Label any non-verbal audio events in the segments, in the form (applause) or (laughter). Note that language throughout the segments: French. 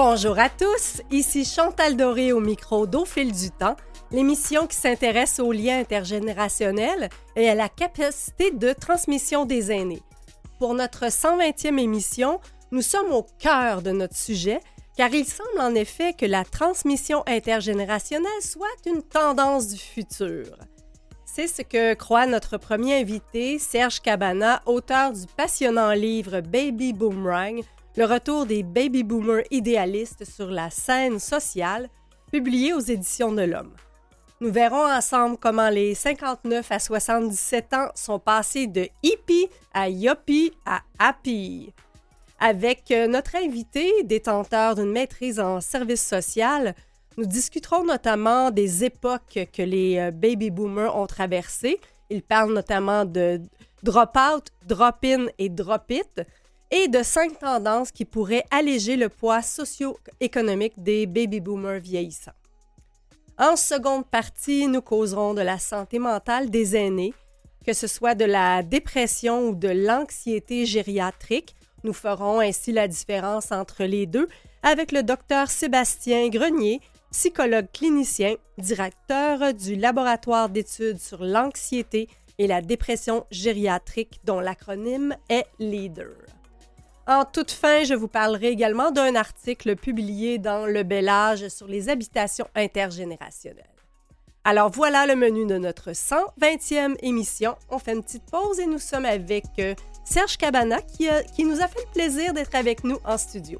Bonjour à tous, ici Chantal Doré au micro d'Au fil du temps, l'émission qui s'intéresse aux liens intergénérationnels et à la capacité de transmission des aînés. Pour notre 120e émission, nous sommes au cœur de notre sujet, car il semble en effet que la transmission intergénérationnelle soit une tendance du futur. C'est ce que croit notre premier invité, Serge Cabana, auteur du passionnant livre Baby Boomerang, le retour des baby boomers idéalistes sur la scène sociale, publié aux éditions de l'Homme. Nous verrons ensemble comment les 59 à 77 ans sont passés de hippie à yuppie à happy. Avec euh, notre invité, détenteur d'une maîtrise en service social, nous discuterons notamment des époques que les euh, baby boomers ont traversées. Il parle notamment de drop-out, drop-in et drop-it, et de cinq tendances qui pourraient alléger le poids socio-économique des baby boomers vieillissants. En seconde partie, nous causerons de la santé mentale des aînés, que ce soit de la dépression ou de l'anxiété gériatrique. Nous ferons ainsi la différence entre les deux avec le docteur Sébastien Grenier, psychologue clinicien, directeur du laboratoire d'études sur l'anxiété et la dépression gériatrique dont l'acronyme est LEADER. En toute fin, je vous parlerai également d'un article publié dans Le Bel Âge sur les habitations intergénérationnelles. Alors voilà le menu de notre 120e émission. On fait une petite pause et nous sommes avec euh, Serge Cabana qui, qui nous a fait le plaisir d'être avec nous en studio.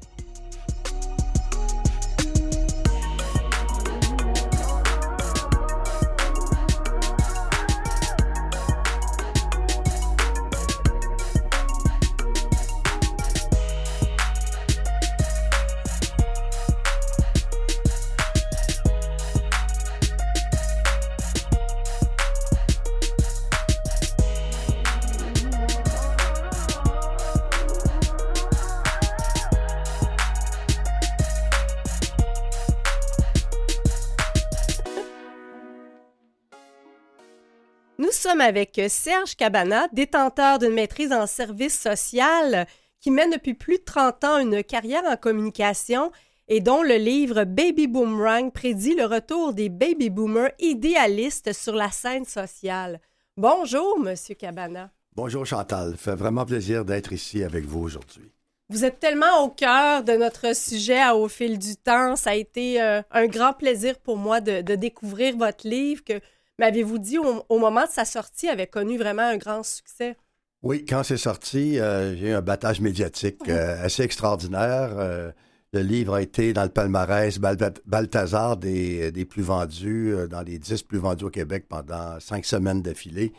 Sommes avec Serge Cabana, détenteur d'une maîtrise en service social, qui mène depuis plus de 30 ans une carrière en communication et dont le livre Baby Boomerang prédit le retour des baby boomers idéalistes sur la scène sociale. Bonjour, Monsieur Cabana. Bonjour Chantal, fait vraiment plaisir d'être ici avec vous aujourd'hui. Vous êtes tellement au cœur de notre sujet au fil du temps. Ça a été euh, un grand plaisir pour moi de, de découvrir votre livre que m'avez-vous dit, au, moment de sa sortie, avait connu vraiment un grand succès? Oui, quand c'est sorti, euh, j'ai eu un battage médiatique euh, assez extraordinaire. Euh, le livre a été dans le palmarès Balthazar des, des, plus vendus, dans les dix plus vendus au Québec pendant cinq semaines d'affilée.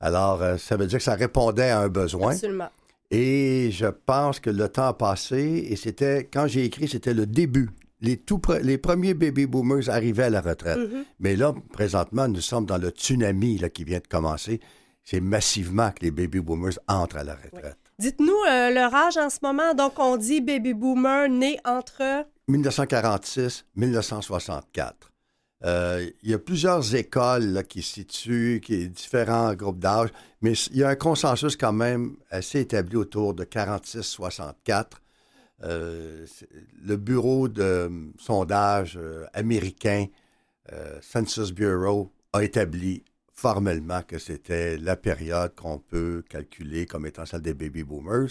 Alors, ça veut dire que ça répondait à un besoin. Absolument. Et je pense que le temps a passé et c'était, quand j'ai écrit, c'était le début les, tout les premiers baby boomers arrivaient à la retraite. Mm-hmm. Mais là, présentement, nous sommes dans le tsunami là, qui vient de commencer. C'est massivement que les baby boomers entrent à la retraite. Dites-nous euh, leur âge en ce moment. Donc, on dit baby boomer né entre 1946-1964. Euh, il y a plusieurs écoles là, qui se situent, qui différents groupes d'âge, mais il y a un consensus quand même assez établi autour de 46-64 euh, le bureau de euh, sondage euh, américain, Census Bureau, a établi formellement que c'était la période qu'on peut calculer comme étant celle des baby boomers.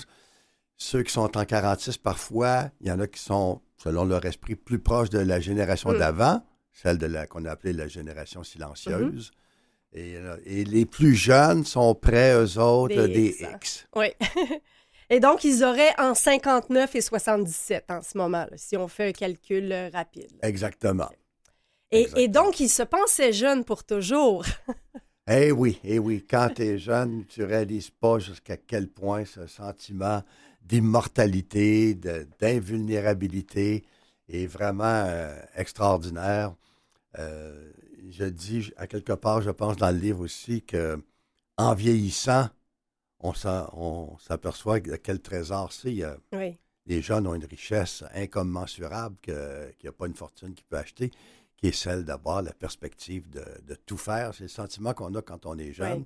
Ceux qui sont en 46, parfois, il y en a qui sont, selon leur esprit, plus proches de la génération Mm. d'avant, celle de la qu'on a appelée la génération silencieuse. Mm-hmm. et, euh, et les plus jeunes sont près, eux autres, Des des, X. X. Oui. (laughs) Et donc, ils auraient en 59 et 77 en ce moment, là, si on fait un calcul euh, rapide. Exactement. Et, Exactement. et donc, ils se pensaient jeunes pour toujours. (laughs) Eh oui, eh oui, quand tu es jeune, tu réalises pas jusqu'à quel point ce sentiment d'immortalité, d'invulnérabilité est vraiment euh, extraordinaire. Euh, je dis à quelque part, je pense dans le livre aussi que en vieillissant, on s'aperçoit de quel trésor c'est. A- oui. les jeunes ont une richesse incommensurable qu'il n'y a pas une fortune qui peut acheter, qui est celle d'avoir la perspective de, de tout faire. C'est le sentiment qu'on a quand on est jeune.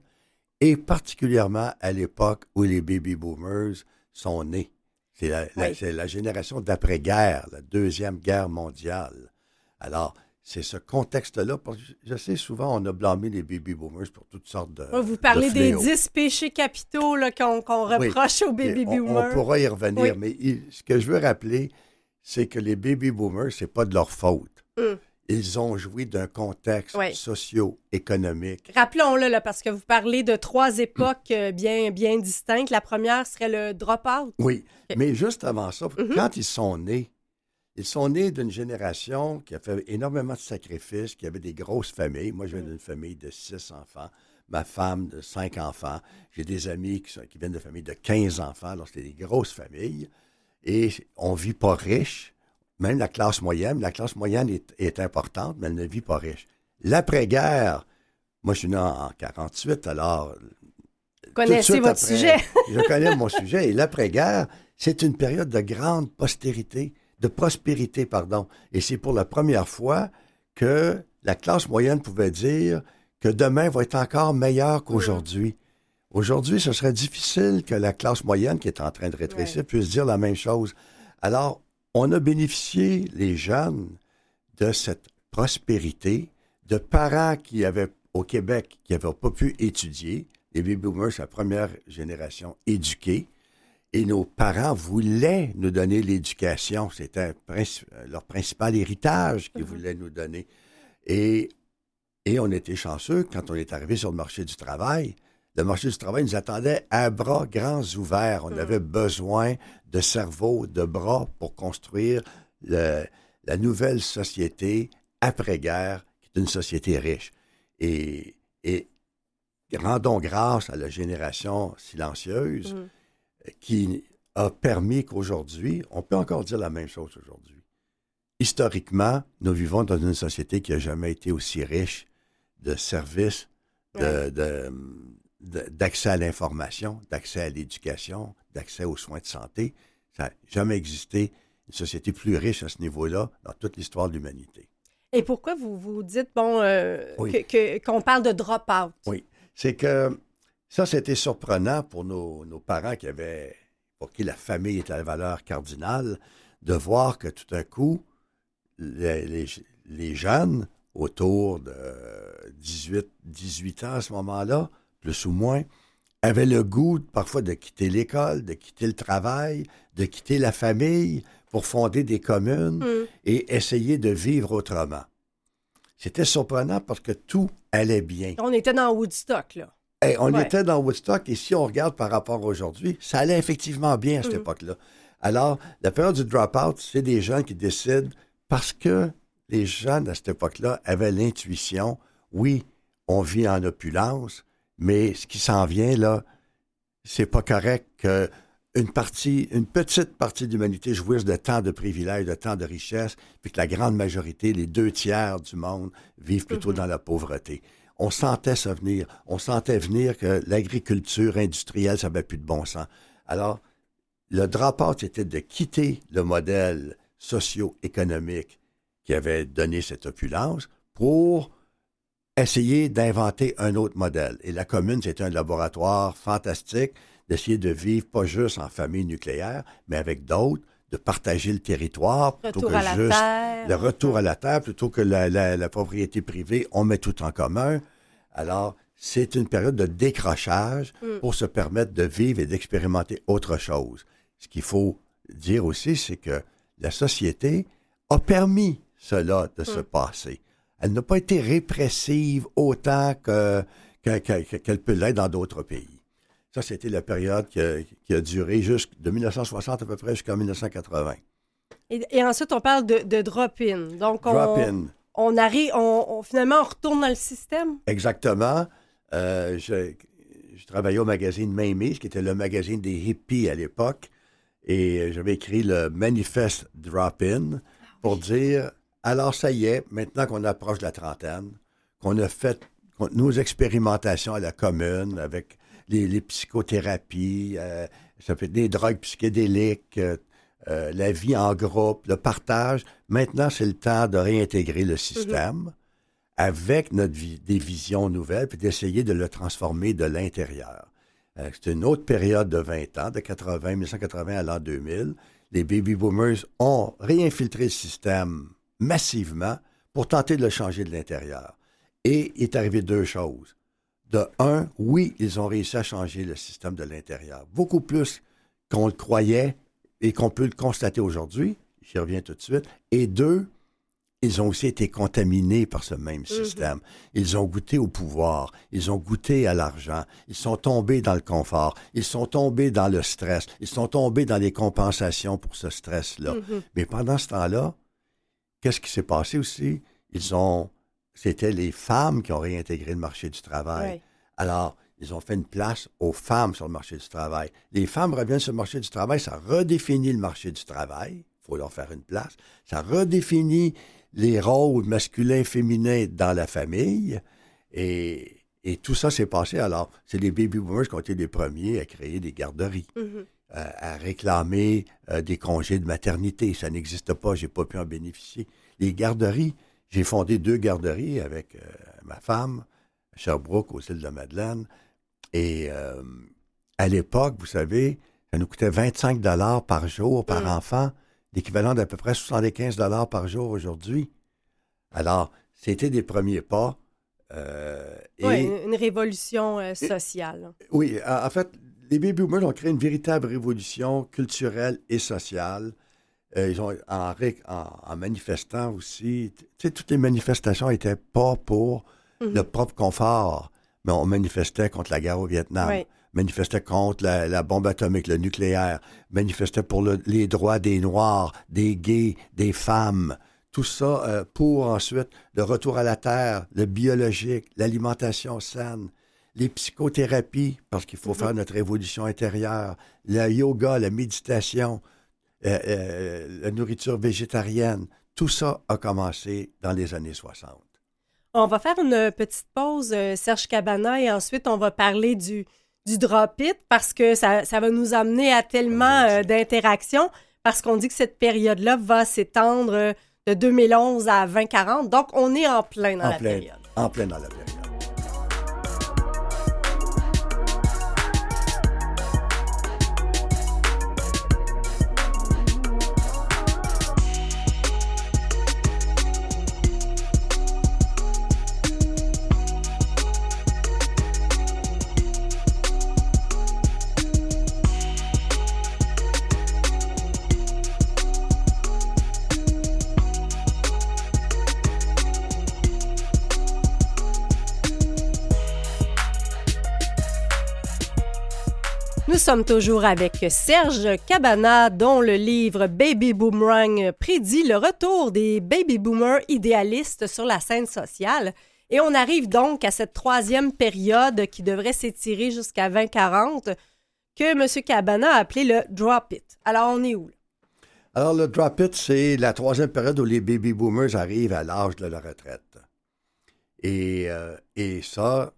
Et particulièrement à l'époque où les baby boomers sont nés. C'est la, génération d'après-guerre, la Deuxième Guerre mondiale. Alors, c'est ce contexte-là. Je sais, souvent, on a blâmé les baby boomers pour toutes sortes de. Vous parlez des dix péchés capitaux qu'on reproche aux baby boomers. On, pourra y revenir, mais ce que je veux rappeler, c'est que les baby boomers, c'est pas de leur faute. Hum. Ils ont joui d'un contexte socio-économique. Rappelons-le, là, parce que vous parlez de trois époques euh, bien, bien distinctes. La première serait le drop-out. Oui, mais juste avant ça, mm-hmm. quand ils sont nés, ils sont nés d'une génération qui a fait énormément de sacrifices, qui avait des grosses familles. Moi, je viens mm. d'une famille de six enfants. Ma femme de cinq enfants. J'ai des amis qui, qui, viennent de familles de 15 enfants. Alors, c'était des grosses familles. Et on vit pas riche même la classe moyenne, la classe moyenne est, importante, mais elle ne vit pas riche. L'après-guerre, moi je suis né en 48, alors... Vous connaissez votre sujet. je connais mon sujet. Et l'après-guerre, c'est une période de grande postérité, de prospérité, pardon. Et c'est pour la première fois que la classe moyenne pouvait dire que demain va être encore meilleur qu'aujourd'hui. Aujourd'hui, ce serait difficile que la classe moyenne, qui est en train de rétrécir, puisse dire la même chose. Alors, on a bénéficié, les jeunes, de cette prospérité, de parents qui avaient, au Québec, qui n'avaient pas pu étudier. Les baby boomers, c'est la première génération éduquée. Et nos parents voulaient nous donner l'éducation. C'était leur principal héritage qu'ils mhm. voulaient nous donner. Et, et on était chanceux quand on est arrivé sur le marché du travail le marché du travail nous attendait à bras grands ouverts. On hmm. avait besoin de cerveaux, de bras pour construire la nouvelle société après-guerre, qui est une société riche. Et, rendons grâce à la génération silencieuse hmm. Qui a permis qu'aujourd'hui, on peut encore dire la même chose aujourd'hui. Historiquement, nous vivons dans une société qui n'a jamais été aussi riche de services, de, d'accès à l'information, d'accès à l'éducation, d'accès aux soins de santé. Ça n'a jamais existé une société plus riche à ce niveau-là dans toute l'histoire de l'humanité. Et pourquoi vous vous dites, bon, euh, qu'on parle de drop-out? Oui, c'est que ça, c'était surprenant pour nos, parents qui avaient, pour qui la famille était la valeur cardinale, de voir que tout à coup, les, les jeunes, autour de 18, 18 ans à ce moment-là, plus ou moins, avaient le goût parfois de quitter l'école, de quitter le travail, de quitter la famille pour fonder des communes mm. et essayer de vivre autrement. C'était surprenant parce que tout allait bien. On était dans Woodstock, là. On était dans Woodstock et si on regarde par rapport à aujourd'hui, ça allait effectivement bien à cette mm. époque-là. Alors, la période du drop-out, c'est des gens qui décident parce que les jeunes à cette époque-là avaient l'intuition, oui, on vit en opulence, mais ce qui s'en vient, là, c'est pas correct qu'une partie, une petite partie de l'humanité jouisse de tant de privilèges, de tant de richesses, puis que la grande majorité, les deux tiers du monde, vivent plutôt mhm. dans la pauvreté. On sentait ça venir. On sentait venir que l'agriculture industrielle, ça n'avait plus de bon sens. Alors, le drop-out, c'était de quitter le modèle socio-économique qui avait donné cette opulence pour essayer d'inventer un autre modèle. Et la commune, c'est un laboratoire fantastique d'essayer de vivre pas juste en famille nucléaire, mais avec d'autres, de partager le territoire plutôt que juste le retour à la terre, plutôt que la, propriété privée, on met tout en commun. Alors, c'est une période de décrochage mm. pour se permettre de vivre et d'expérimenter autre chose. Ce qu'il faut dire aussi, c'est que la société a permis cela de se mm. passer elle n'a pas été répressive autant qu'elle peut l'être dans d'autres pays. Ça, c'était la période qui a, duré de 1960 à peu près jusqu'en 1980. Et, ensuite, on parle de, drop-in. Donc, on, on arrive, on, finalement, on retourne dans le système. Exactement. Euh, je, travaillais au magazine Mamie, qui était le magazine des hippies à l'époque, et j'avais écrit le manifeste Drop-in pour dire alors, ça y est, maintenant qu'on approche de la trentaine, qu'on a fait nos expérimentations à la commune avec les, psychothérapies, euh, ça être des drogues psychédéliques, euh, euh, la vie en groupe, le partage. Maintenant, c'est le temps de réintégrer le système avec notre des visions nouvelles, puis d'essayer de le transformer de l'intérieur. Euh, c'est une autre période de 20 ans, de 80, 1980 à l'an 2000. Les baby boomers ont réinfiltré le système massivement pour tenter de le changer de l'intérieur. Et il est arrivé deux choses. De un, oui, ils ont réussi à changer le système de l'intérieur. Beaucoup plus qu'on le croyait et qu'on peut le constater aujourd'hui. J'y reviens tout de suite. Et deux, ils ont aussi été contaminés par ce même système. Ils ont goûté au pouvoir, ils ont goûté à l'argent, ils sont tombés dans le confort, ils sont tombés dans le stress, ils sont tombés dans les compensations pour ce stress-là. Mais pendant ce temps-là, qu'est-ce qui s'est passé aussi? Ils ont, c'était les femmes qui ont réintégré le marché du travail. Alors, ils ont fait une place aux femmes sur le marché du travail. Les femmes reviennent sur le marché du travail, ça redéfinit le marché du travail. Il faut leur faire une place. Ça redéfinit les rôles masculins, féminins dans la famille. Et, tout ça s'est passé. Alors, c'est les baby boomers qui ont été les premiers à créer des garderies, mm-hmm. à, réclamer euh, des congés de maternité. Ça n'existe pas, j'ai pas pu en bénéficier. Les garderies, j'ai fondé deux garderies avec euh, ma femme, Sherbrooke, aux îles de Madeleine. Et euh, à l'époque, vous savez, ça nous coûtait 25 dollars par jour, par mm. enfant l'équivalent d'à peu près 75 dollars par jour aujourd'hui. Alors, c'était des premiers pas. Euh, oui, une révolution euh, sociale. oui, en fait, les baby boomers ont créé une véritable révolution culturelle et sociale. Euh, ils ont, en, en, manifestant aussi, tu sais, toutes les manifestations n'étaient pas pour mhm. le propre confort, mais on manifestait contre la guerre au Vietnam. Oui manifestait contre la, bombe atomique, le nucléaire, manifestait pour les droits des Noirs, des gays, des femmes. Tout ça euh, pour ensuite le retour à la terre, le biologique, l'alimentation saine, les psychothérapies, parce qu'il faut mm-hmm. faire notre évolution intérieure, le yoga, la méditation, euh, euh, la nourriture végétarienne. Tout ça a commencé dans les années 60. On va faire une petite pause, Serge Cabana, et ensuite on va parler du, du drop-it parce que ça, va nous amener à tellement euh, d'interactions parce qu'on dit que cette période-là va s'étendre euh, de 2011 à 2040. Donc, on est en plein dans la période. En plein dans la période. Sommes toujours avec Serge Cabana, dont le livre Baby Boomerang prédit le retour des baby boomers idéalistes sur la scène sociale. Et on arrive donc à cette troisième période qui devrait s'étirer jusqu'à 2040, que M. Cabana a appelé le drop it. Alors, on est où? Alors, le drop it, c'est la troisième période où les baby boomers arrivent à l'âge de la retraite. Et, euh, et ça,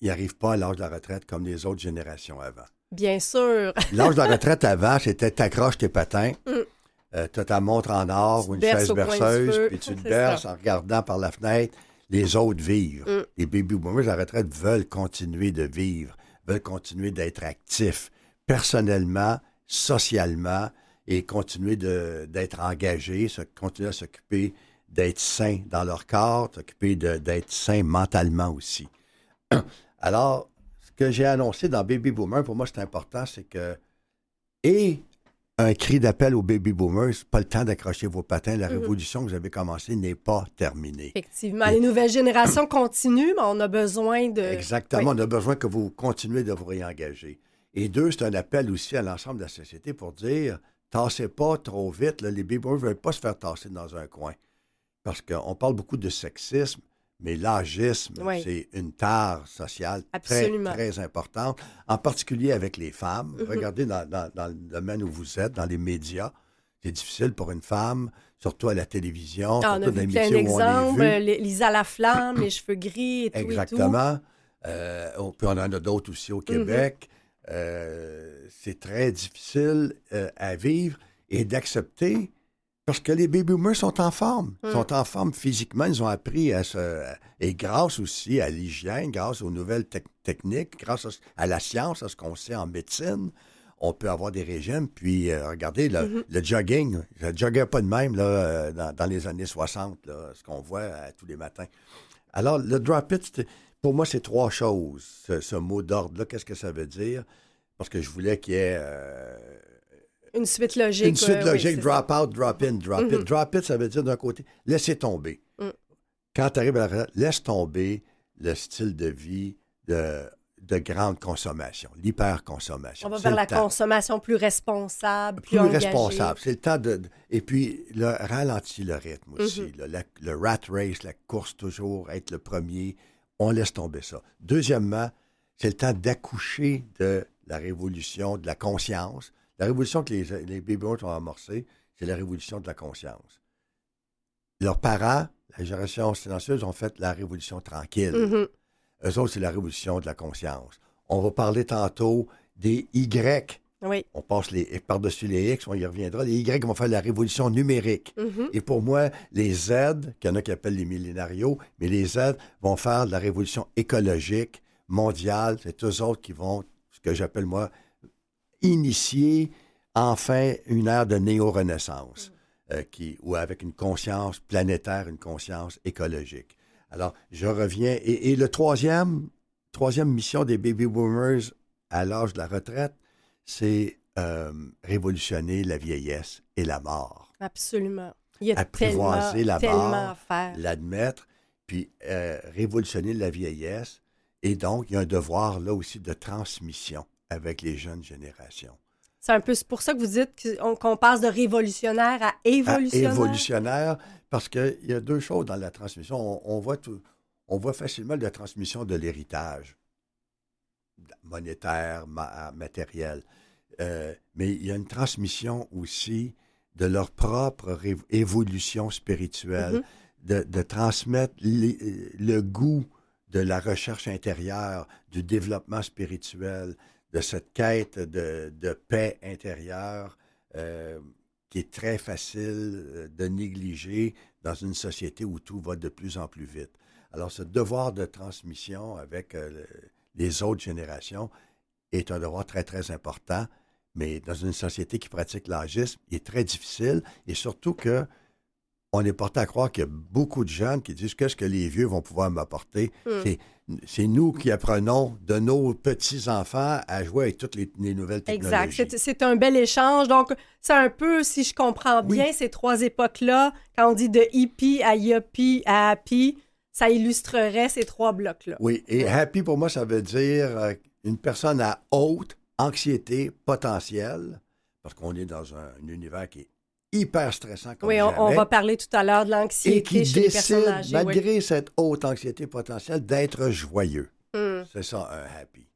ils n'arrivent pas à l'âge de la retraite comme les autres générations avant. Bien sûr. (laughs) L'âge de la retraite avant, c'était t'accroches tes patins, mm. euh, tu as ta montre en or ou une chaise berceuse, puis tu (laughs) te berces en regardant par la fenêtre. Les autres vivent. Mm. Les baby boomers à la retraite veulent continuer de vivre, veulent continuer d'être actifs personnellement, socialement et continuer d'être engagés, continuer à s'occuper d'être sains dans leur corps, s'occuper d'être sains mentalement aussi. (clears throat) Alors, que j'ai annoncé dans Baby Boomer, pour moi, c'est important, c'est que. Et un cri d'appel aux baby boomers, pas le temps d'accrocher vos patins. La mhm. révolution que vous avez commencée n'est pas terminée. Effectivement, les nouvelles générations continuent, mais on a besoin de. Exactement, on a besoin que vous continuez de vous réengager. Et deux, c'est un appel aussi à l'ensemble de la société pour dire tassez pas trop vite. les baby boomers ne veulent pas se faire tasser dans un coin. Parce qu'on parle beaucoup de sexisme. Mais l'âgisme, c'est une tare sociale très, très importante, en particulier avec les femmes. Mm-hmm. Regardez dans, le domaine où vous êtes, dans les médias, c'est difficile pour une femme, surtout à la télévision, ah, surtout dans les métiers où on exemple, vu. Lisa Laflamme, les cheveux gris et tout Exactement. Euh, on, puis on en a d'autres aussi au mm-hmm. Québec. Euh, c'est très difficile euh, à vivre et d'accepter Parce que les baby boomers sont en forme. Ils Mm. sont en forme physiquement. Ils ont appris à se. Et grâce aussi à l'hygiène, grâce aux nouvelles tec- techniques, grâce à, la science, à ce qu'on sait en médecine, on peut avoir des régimes. Puis, euh, regardez, le, Mhm. le jogging, ça ne joguait pas de même là, euh, dans, dans les années 60, là, ce qu'on voit euh, tous les matins. Alors, le drop it, c'était- pour moi, c'est trois choses, ce, ce mot d'ordre-là. Qu'est-ce que ça veut dire? Parce que je voulais qu'il y ait. euh, Une suite logique. une suite oui, logique, ça. drop out, drop in, drop it. Drop it, ça veut dire d'un côté, laisser tomber. Mm. Quand tu arrives à la laisse tomber le style de vie de, de grande consommation, l'hyperconsommation. On va vers le la temps. consommation plus responsable, plus, Plus engagée. responsable. C'est le temps de, de- Et puis, le ralentit le rythme aussi. Mhm. là. La- le rat race, la course toujours, être le premier, on laisse tomber ça. Deuxièmement, c'est le temps d'accoucher de la révolution de la conscience. La révolution que les, les baby boomers ont amorcée, c'est la révolution de la conscience. Leurs parents, la génération silencieuse, ont fait la révolution tranquille. Mhm. Eux autres, c'est la révolution de la conscience. On va parler tantôt des Y. Oui. On passe les, par-dessus les X, on y reviendra. Les Y vont faire la révolution numérique. Mhm. Et pour moi, les Z, qu'il y en a qui appellent les millénarios, mais les Z vont faire la révolution écologique, mondiale. C'est eux autres qui vont, ce que j'appelle moi, initier enfin une ère de néo-renaissance, euh, qui, ou avec une conscience planétaire, une conscience écologique. Alors, je reviens. Et, et le troisième, troisième mission des baby boomers à l'âge de la retraite, c'est euh, révolutionner la vieillesse et la mort. Absolument. Il y a tellement, Apprivoiser la tellement mort, à faire. l'admettre, puis euh, révolutionner la vieillesse. Et donc, il y a un devoir là aussi de transmission avec les jeunes générations. C'est un peu pour ça que vous dites qu'on passe de révolutionnaire à À évolutionnaire. évolutionnaire, parce qu'il y a deux choses dans la transmission. On, on voit tout, on voit facilement la transmission de l'héritage monétaire, ma- matériel. Euh, mais il y a une transmission aussi de leur propre évolution spirituelle, Mhm. de, de transmettre les- le goût de la recherche intérieure, du développement spirituel, de cette quête de, paix intérieure euh, qui est très facile euh, de négliger dans une société où tout va de plus en plus vite. Alors, ce devoir de transmission avec euh, le- les autres générations est un devoir très, très important, mais dans une société qui pratique l'agisme, il est très difficile et surtout que on est porté à croire qu'il y a beaucoup de jeunes qui disent qu'est-ce que les vieux vont pouvoir m'apporter? Hmm. C'est- nous qui apprenons de nos petits-enfants à jouer avec toutes les, les nouvelles Exact. technologies. C'est- C'est un bel échange. Donc, c'est un peu, si je comprends Oui. bien, ces trois époques-là, quand on dit de hippie à yuppie à happy, ça illustrerait ces trois blocs-là. Oui, et happy pour moi, ça veut dire euh, une personne à haute anxiété potentielle, parce qu'on est dans un, un univers qui est hyper stressant comme Oui, on, va parler tout à l'heure de et l'anxiété qui chez les personnes décide, oui. malgré cette haute anxiété potentielle, d'être joyeux. Hmm. C'est ça, un happy.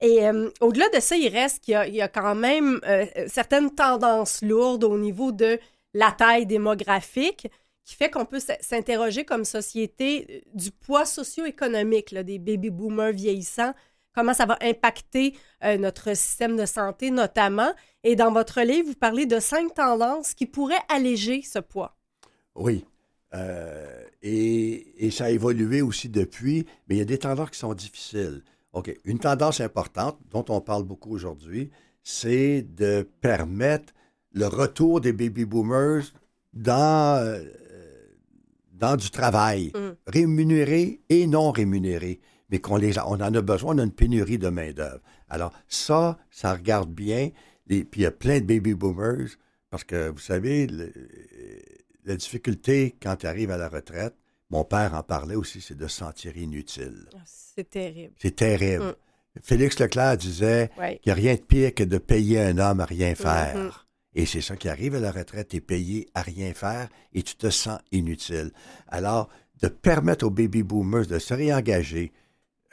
Et euh, au-delà de ça, il reste qu'il y a, il y a quand même euh, certaines tendances lourdes au niveau de la taille démographique qui fait qu'on peut s'interroger comme société euh, du poids socio-économique des baby-boomers vieillissants, comment ça va impacter euh, notre système de santé notamment. Et dans votre livre, vous parlez de cinq tendances qui pourraient alléger ce poids. Oui. Euh, et, et ça a évolué aussi depuis, mais il y a des tendances qui sont difficiles. OK. Une tendance importante dont on parle beaucoup aujourd'hui, c'est de permettre le retour des baby boomers dans, euh, dans du travail, Mm. rémunéré et non rémunéré, mais qu'on les a- on en a besoin, on a une pénurie de main-d'œuvre. Alors, ça, ça regarde bien. Puis il y a plein de baby boomers, parce que vous savez, le- la difficulté quand tu arrives à la retraite, mon père en parlait aussi, c'est de se sentir inutile. C'est terrible. C'est terrible. Mm. Félix Leclerc disait Ouais. qu'il n'y a rien de pire que de payer un homme à rien faire. Mhm. Et c'est ça qui arrive à la retraite, tu es payé à rien faire et tu te sens inutile. Alors, de permettre aux baby boomers de se réengager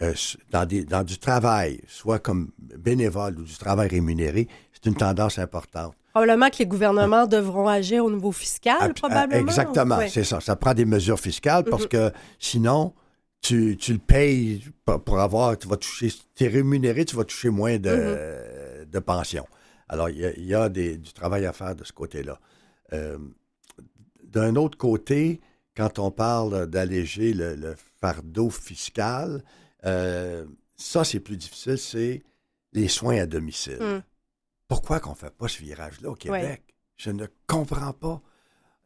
euh, dans, des, dans du travail, soit comme bénévole ou du travail rémunéré, c'est une tendance importante. Probablement que les gouvernements devront agir au niveau fiscal, Ab- probablement. Exactement, c'est ça. Ça prend des mesures fiscales parce Mhm. que sinon, tu, tu le payes pour, avoir, tu vas toucher, tu es rémunéré, tu vas toucher moins de, de pension. Alors, il y a, il y a des- du travail à faire de ce côté-là. Euh, d'un autre côté, quand on parle d'alléger le, fardeau fiscal, euh, ça, c'est plus difficile, c'est les soins à domicile. Hmm. Pourquoi qu'on ne fait pas ce virage-là au Québec? Je ne comprends pas.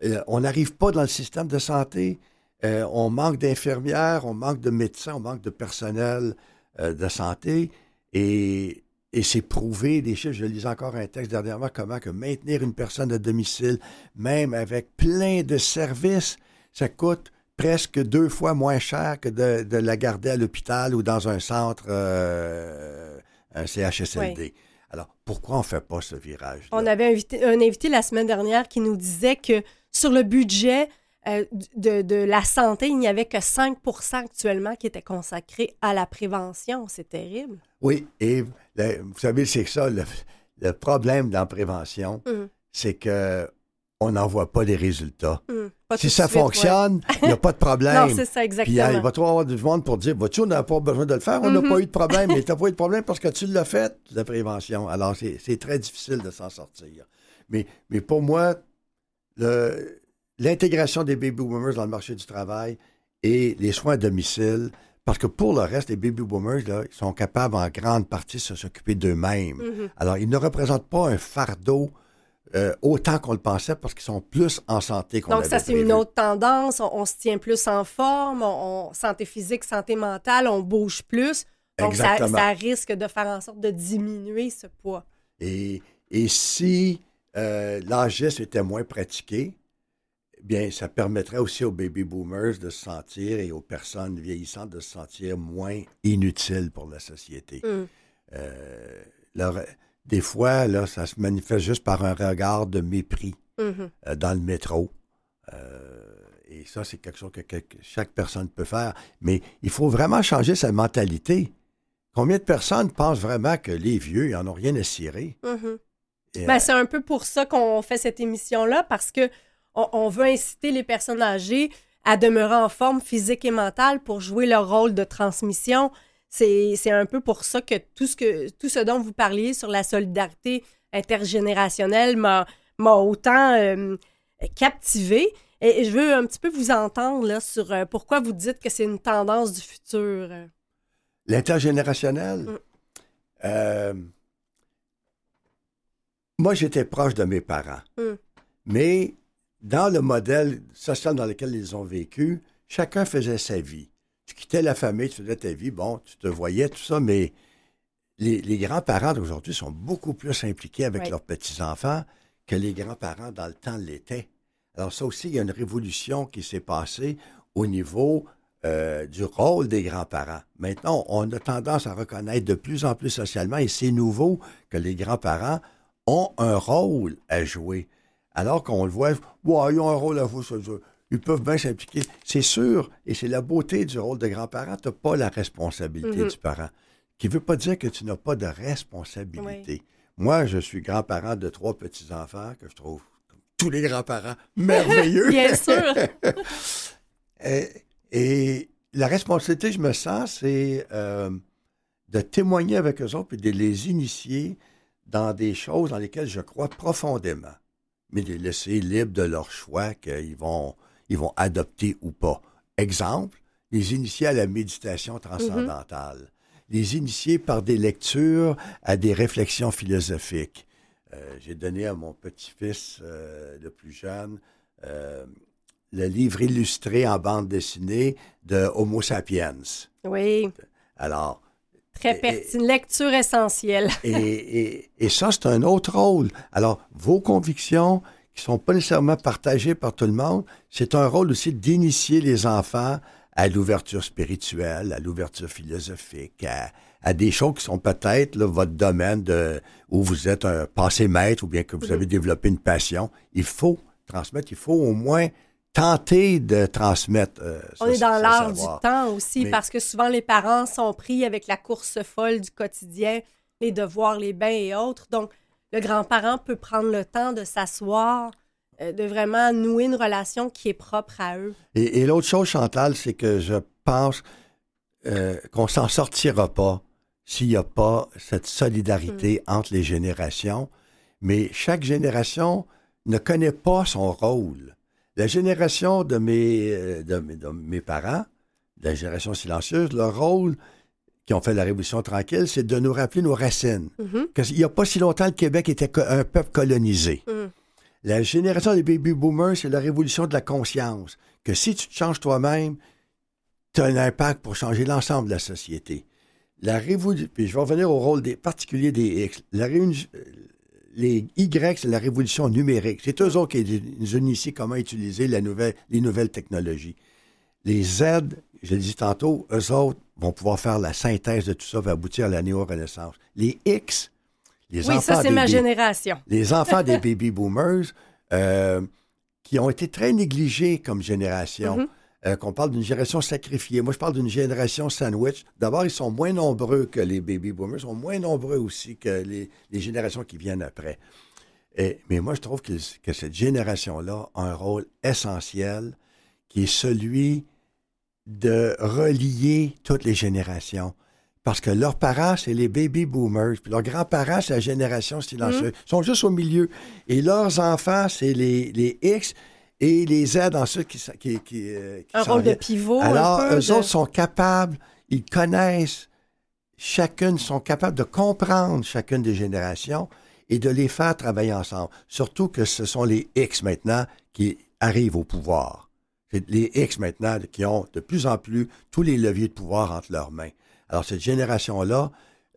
Euh, on n'arrive pas dans le système de santé. Euh, on manque d'infirmières, on manque de médecins, on manque de personnel de santé. Et, c'est prouvé, des chiffres, je lisais encore un texte dernièrement, comment que maintenir une personne à domicile, même avec plein de services, ça coûte presque deux fois moins cher que de, la garder à l'hôpital ou dans un centre, euh, un CHSLD. Alors, pourquoi on ne fait pas ce virage? -là? On avait invité, un invité la semaine dernière qui nous disait que sur le budget euh, de, la santé, il n'y avait que 5% actuellement qui était consacré à la prévention. C'est terrible. Oui, et vous savez, c'est ça, le, problème dans la prévention, hum. c'est que on n'en voit pas les résultats. Hmm, si ça fonctionne, (laughs) il n'y a pas de problème. non, c'est ça, exactement. Puis il va y avoir du monde pour dire, vas-tu, on n'a pas besoin de le faire, on n'a pas mhm. eu de problème. Mais (laughs) tu n'as pas eu de problème parce que tu l'as fait, la prévention. Alors, c'est très difficile de s'en sortir. Mais, mais pour moi, l'intégration des baby boomers dans le marché du travail et les soins à domicile, parce que pour le reste, les baby boomers, là, ils sont capables en grande partie de s'occuper d'eux-mêmes. Mhm. Alors, ils ne représentent pas un fardeau euh, autant qu'on le pensait parce qu'ils sont plus en santé qu'on Donc, ça, c'est une autre tendance. On, se tient plus en forme, on, santé physique, santé mentale, on bouge plus. Donc, ça, risque de faire en sorte de diminuer ce poids. Et, et si euh, l'âgisme était moins pratiqué, bien, ça permettrait aussi aux baby boomers de se sentir et aux personnes vieillissantes de se sentir moins inutiles pour la société. Hum. Euh, des fois, là, ça se manifeste juste par un regard de mépris mm-hmm. euh, dans le métro. Euh, et ça, c'est quelque chose que, chaque personne peut faire. Mais il faut vraiment changer sa mentalité. Combien de personnes pensent vraiment que les vieux, ils n'en ont rien à cirer? Mm-hmm. Ben, c'est un peu pour ça qu'on fait cette émission-là, parce que on, veut inciter les personnes âgées à demeurer en forme physique et mentale pour jouer leur rôle de transmission c'est un peu pour ça que tout, ce que tout ce dont vous parliez sur la solidarité intergénérationnelle m'a autant euh, captivé. Et je veux un petit peu vous entendre là, sur euh, pourquoi vous dites que c'est une tendance du futur. L'intergénérationnel? Mm. Euh, moi, j'étais proche de mes parents. Mm. Mais dans le modèle social dans lequel ils ont vécu, chacun faisait sa vie tu quittais la famille, tu faisais ta vie, bon, tu te voyais, tout ça, mais les, grands-parents d'aujourd'hui sont beaucoup plus impliqués avec leurs petits-enfants que les grands-parents dans le temps l'étaient. Alors ça aussi, il y a une révolution qui s'est passée au niveau euh, du rôle des grands-parents. Maintenant, on a tendance à reconnaître de plus en plus socialement, et c'est nouveau, que les grands-parents ont un rôle à jouer. Alors qu'on le voit, ouais, ils ont un rôle à jouer ils peuvent bien s'impliquer. C'est sûr, et c'est la beauté du rôle de grand-parent, tu n'as pas la responsabilité mhm. du parent. Qui ne veut pas dire que tu n'as pas de responsabilité. Moi, je suis grand-parent de trois petits-enfants que je trouve, comme tous les grands-parents, (laughs) merveilleux. Bien sûr. (laughs) et, la responsabilité, je me sens, c'est euh, de témoigner avec eux autres et de les initier dans des choses dans lesquelles je crois profondément, mais de les laisser libres de leur choix qu'ils vont ils vont adopter ou pas. Exemple, les initiés à la méditation transcendantale, les initiés par des lectures à des réflexions philosophiques. Euh, j'ai donné à mon petit-fils euh, le plus jeune euh, le livre illustré en bande dessinée de Homo sapiens. Oui. Alors. Très pertinent, lecture essentielle. et, et, ça, c'est un autre rôle. Alors, vos convictions, qui ne sont pas nécessairement partagés par tout le monde, c'est un rôle aussi d'initier les enfants à l'ouverture spirituelle, à l'ouverture philosophique, à, des choses qui sont peut-être votre domaine de, où vous êtes un passé maître ou bien que vous avez développé une passion. Il faut transmettre, il faut au moins tenter de transmettre. Euh, On est dans l'art du temps aussi, parce que souvent les parents sont pris avec la course folle du quotidien, les devoirs, les bains et autres. Donc, le grand-parent peut prendre le temps de s'asseoir, euh, de vraiment nouer une relation qui est propre à eux. Et, l'autre chose, Chantal, c'est que je pense euh, qu'on s'en sortira pas s'il n'y a pas cette solidarité mm. entre les générations. Mais chaque génération ne connaît pas son rôle. La génération de mes, euh, de, mes- de mes parents, la génération silencieuse, leur rôle, qui ont fait la Révolution tranquille, c'est de nous rappeler nos racines. Mhm. Qu'il n'y a pas si longtemps, le Québec était un peuple colonisé. Mhm. La génération des baby boomers, c'est la révolution de la conscience. Que si tu te changes toi-même, tu as un impact pour changer l'ensemble de la société. La révolution, puis je vais revenir au rôle des particuliers des X. La les Y, c'est la révolution numérique. C'est eux autres qui nous initient comment utiliser la nouvelle, les nouvelles technologies. Les Z, je l'ai dit tantôt, eux autres vont pouvoir faire la synthèse de tout ça, va aboutir à la néo-renaissance. Les X, les Oui, enfants ça, c'est des ma génération. (laughs) les enfants des (laughs) baby boomers euh, qui ont été très négligés comme génération. Mhm. Euh, qu'on parle d'une génération sacrifiée. Moi, je parle d'une génération sandwich. D'abord, ils sont moins nombreux que les baby boomers, ils sont moins nombreux aussi que les, les générations qui viennent après. Et- mais moi, je trouve que, que cette génération-là a un rôle essentiel qui est celui de relier toutes les générations. Parce que leurs parents, c'est les baby boomers, puis leurs grands-parents, c'est la génération silencieuse. Ils sont juste au milieu. Et leurs enfants, c'est les, les X et les Z ensuite qui, qui, qui, euh, qui Un rôle de pivot. Alors, un peu eux de- autres sont capables, ils connaissent chacune, sont capables de comprendre chacune des générations et de les faire travailler ensemble. Surtout que ce sont les X maintenant qui arrivent au pouvoir. C'est les X maintenant qui ont de plus en plus tous les leviers de pouvoir entre leurs mains. Alors, cette génération-là,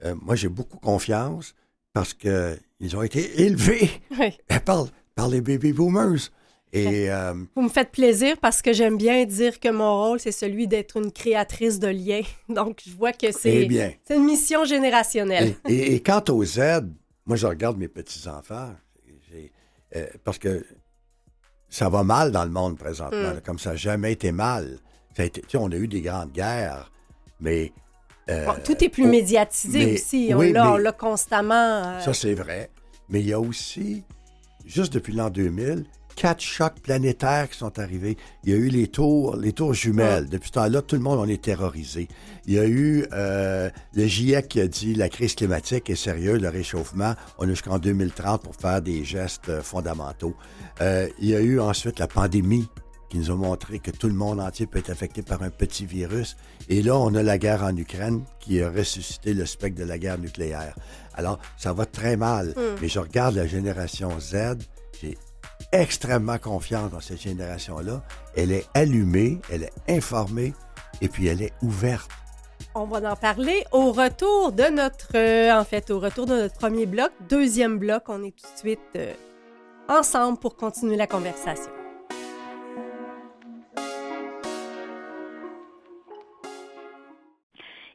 euh, moi, j'ai beaucoup confiance parce qu'ils ont été élevés (laughs) Oui. (laughs) par, par les baby boomers. Et euh, Vous me faites plaisir parce que j'aime bien dire que mon rôle, c'est celui d'être une créatrice de liens. (laughs) Donc, je vois que eh c'est c'est une mission générationnelle. Et, et- et quant aux Z, moi, je regarde mes petits-enfants, euh, parce que ça va mal dans le monde présentement, Mm. là, comme ça n'a jamais été mal. Ça a été, on a eu des grandes guerres, mais euh, Bon, tout est plus médiatisé mais- aussi. Oui, on l'a constamment. euh, ça, c'est vrai. Mais il y a aussi, juste depuis l'an 2000, quatre chocs planétaires qui sont arrivés. Il y a eu les tours, les tours jumelles. Depuis ce temps-là, tout le monde en est terrorisé. Il y a eu euh, le GIEC qui a dit la crise climatique est sérieuse, le réchauffement. On a jusqu'en 2030 pour faire des gestes euh, fondamentaux. Euh, il y a eu ensuite la pandémie qui nous a montré que tout le monde entier peut être affecté par un petit virus. Et là, on a la guerre en Ukraine qui a ressuscité le spectre de la guerre nucléaire. Alors, ça va très mal. Mais je regarde la génération Z, j'ai extrêmement confiance dans cette génération-là. Elle est allumée, elle est informée et puis elle est ouverte. On va en parler au retour de notre, euh, en fait, au retour de notre premier bloc. Deuxième bloc, on est tout de suite euh, ensemble pour continuer la conversation.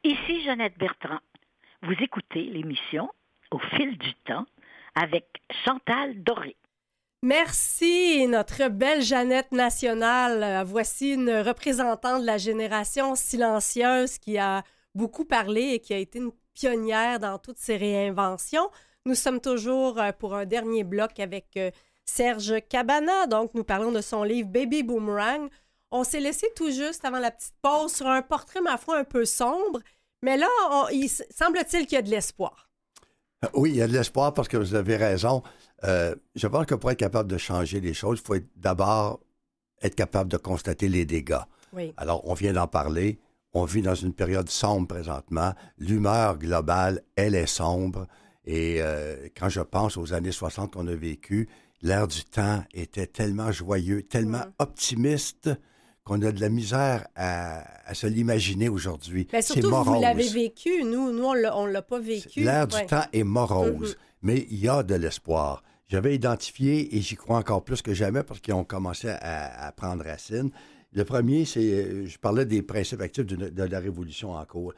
Ici Jeannette Bertrand. Vous écoutez l'émission Au fil du temps avec Chantal Doré. Merci, notre belle Jeannette nationale. Euh, Voici une représentante de la génération silencieuse qui a beaucoup parlé et qui a été une pionnière dans toutes ces réinventions. Nous sommes toujours euh, pour un dernier bloc avec euh, Serge Cabana. Donc, nous parlons de son livre Baby Boomerang. On s'est laissé tout juste avant la petite pause sur un portrait, ma foi, un peu sombre. Mais là, on- il semble-t-il qu'il y a de l'espoir. Euh, Oui, il y a de l'espoir parce que vous avez raison. Euh, je pense que pour être capable de changer les choses, il faut d'abord être capable de constater les dégâts. Oui. Alors, on vient d'en parler. On vit dans une période sombre présentement. L'humeur globale, elle est sombre. Et euh, quand je pense aux années 60 qu'on a vécues, l'air du temps était tellement joyeux, tellement Mhm. optimiste qu'on a de la misère à, à se l'imaginer aujourd'hui. Mais C'est surtout, vous morose. l'avez vécu. Nous, nous on ne l'a pas vécu. L'air Ouais. du temps est morose, Mhm. mais il y a de l'espoir. J'avais identifié, et j'y crois encore plus que jamais parce qu'ils ont commencé à, à prendre racine. Le premier, c'est, euh, je parlais des principes actifs de, de la révolution en cours.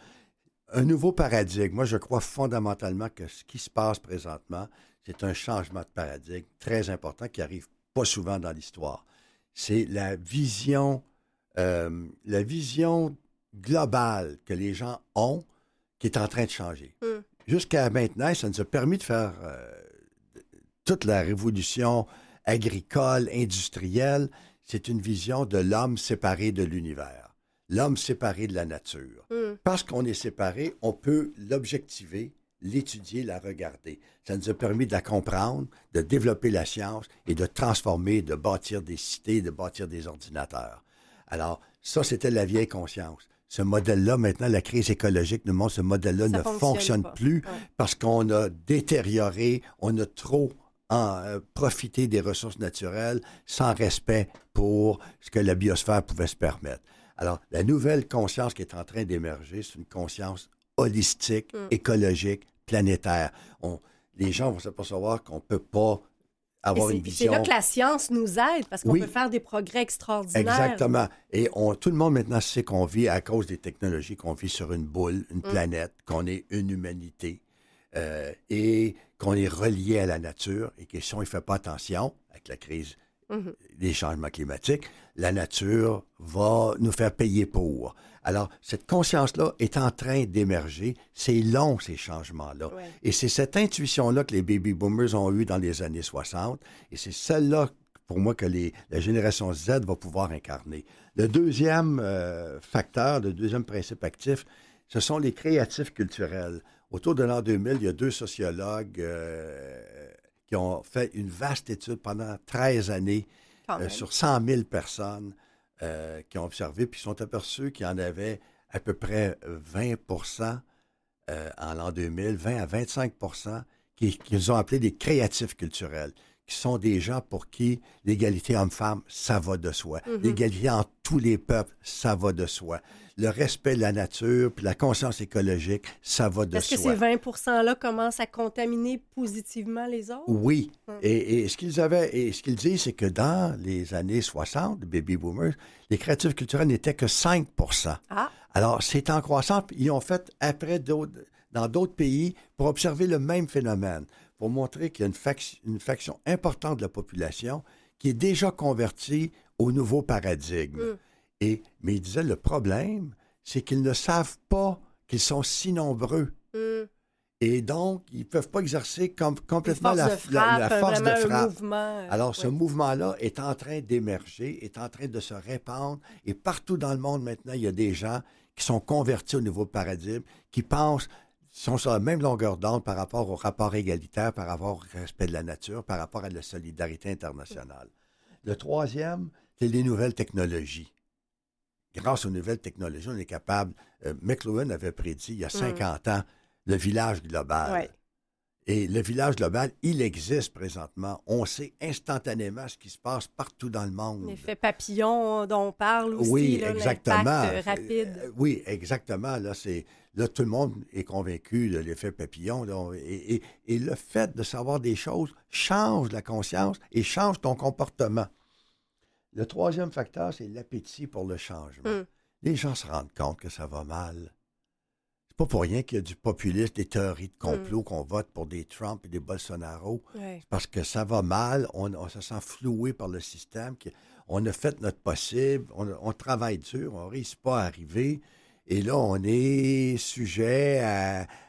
Un nouveau paradigme. Moi, je crois fondamentalement que ce qui se passe présentement, c'est un changement de paradigme très important qui arrive pas souvent dans l'histoire. C'est la vision, euh, la vision globale que les gens ont qui est en train de changer. Mm. Jusqu'à maintenant, ça nous a permis de faire euh, toute la révolution agricole, industrielle. C'est une vision de l'homme séparé de l'univers, l'homme séparé de la nature. Mm. Parce qu'on est séparé, on peut l'objectiver l'étudier, la regarder. Ça nous a permis de la comprendre, de développer la science et de transformer, de bâtir des cités, de bâtir des ordinateurs. Alors, ça, c'était la vieille conscience. Ce modèle-là, maintenant, la crise écologique nous montre que ce modèle-là ne fonctionne, plus parce qu'on a détérioré, on a trop en, euh, profité des ressources naturelles sans respect pour ce que la biosphère pouvait se permettre. Alors, la nouvelle conscience qui est en train d'émerger, c'est une conscience holistique, mm. écologique, planétaire. On, les gens vont s'apercevoir qu'on ne peut pas avoir une vision. C'est là que la science nous aide parce qu'on peut faire des progrès extraordinaires. Exactement. Et on, tout le monde maintenant sait qu'on vit à cause des technologies, qu'on vit sur une boule, une mm. planète, qu'on est une humanité euh, et qu'on est relié à la nature et que si on ne fait pas attention avec la crise mm-hmm. des changements climatiques, la nature va nous faire payer pour. Alors, cette conscience-là est en train d'émerger. C'est long, ces changements-là. Et c'est cette intuition-là que les baby boomers ont eue dans les années 60. Et c'est celle-là, pour moi, que les, la génération Z va pouvoir incarner. Le deuxième euh, facteur, le deuxième principe actif, ce sont les créatifs culturels. Autour de l'an 2000, il y a deux sociologues euh, qui ont fait une vaste étude pendant 13 années euh, sur 100 000 personnes euh, qui ont observé, puis sont aperçus qu'il y en avait à peu près 20% euh, en l'an 2000, 20 à 25% qu'ils ont appelé des créatifs culturels qui sont des gens pour qui l'égalité homme-femme, ça va de soi. Mm-hmm. L'égalité entre tous les peuples, ça va de soi. Le respect de la nature, puis la conscience écologique, ça va de soi. Est-ce que ces 20 %-là commencent à contaminer positivement les autres? Oui. Hum. Et, ce qu'ils avaient, et ce qu'ils disent, c'est que dans les années 60, baby boomers, les créatifs culturels n'étaient que 5 ah. Alors, c'est en croissance. Ils ont fait après dans d'autres pays pour observer le même phénomène pour montrer qu'il y a une, faction importante de la population qui est déjà convertie au nouveau paradigme. Mm. Et, mais il disait, le problème, c'est qu'ils ne savent pas qu'ils sont si nombreux. Mm. Et donc, ils ne peuvent pas exercer complètement la, force de frappe. Euh, Alors, ce mouvement-là est en train d'émerger, est en train de se répandre. Et partout dans le monde, maintenant, il y a des gens qui sont convertis au nouveau paradigme, qui pensent sont sur la même longueur d'onde par rapport au rapport égalitaire, par rapport au respect de la nature, par rapport à la solidarité internationale. Le troisième, c'est les nouvelles technologies. Grâce aux nouvelles technologies, on est capable. Euh, McLuhan avait prédit il y a 50 mm. ans le village global. Et le village global, il existe présentement. On sait instantanément ce qui se passe partout dans le monde. L'effet papillon dont on parle aussi. Oui, exactement. rapide. Euh, oui, exactement. Là, c'est Là, tout le monde est convaincu de l'effet papillon. et, le fait de savoir des choses change la conscience et change ton comportement. Le troisième facteur, c'est l'appétit pour le changement. Hmm. Les gens se rendent compte que ça va mal. Pas pour rien qu'il y a du populisme, des théories de complot, hmm. qu'on vote pour des Trump et des Bolsonaro. Parce que ça va mal, on, se sent floué par le système. On a fait notre possible, on, travaille dur, on ne réussit pas à arriver. Et là, on est sujet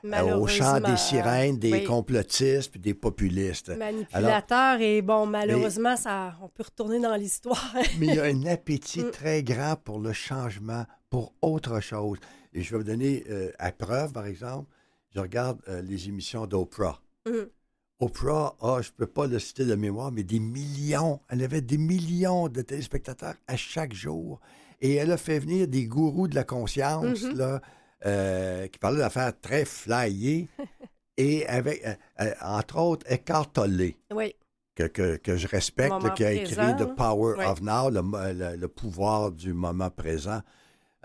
au chant des sirènes, des complotistes puis des populistes. Manipulateurs et bon, malheureusement, ça, on peut retourner dans l'histoire. mais il y a un appétit (laughs) mm. très grand pour le changement, pour autre chose. Et je vais vous donner euh, à preuve, par exemple, je regarde euh, les émissions d'Oprah. Mm. Oprah a, je ne peux pas le citer de mémoire, mais des millions, elle avait des millions de téléspectateurs à chaque jour. Et elle a fait venir des gourous de la conscience, mm-hmm. là, euh, qui parlaient d'affaires très flyées, (laughs) et avec, entre autres, Eckhart Tolle. Que, que, je respecte, qui a écrit The Power of Now, le, pouvoir du moment présent.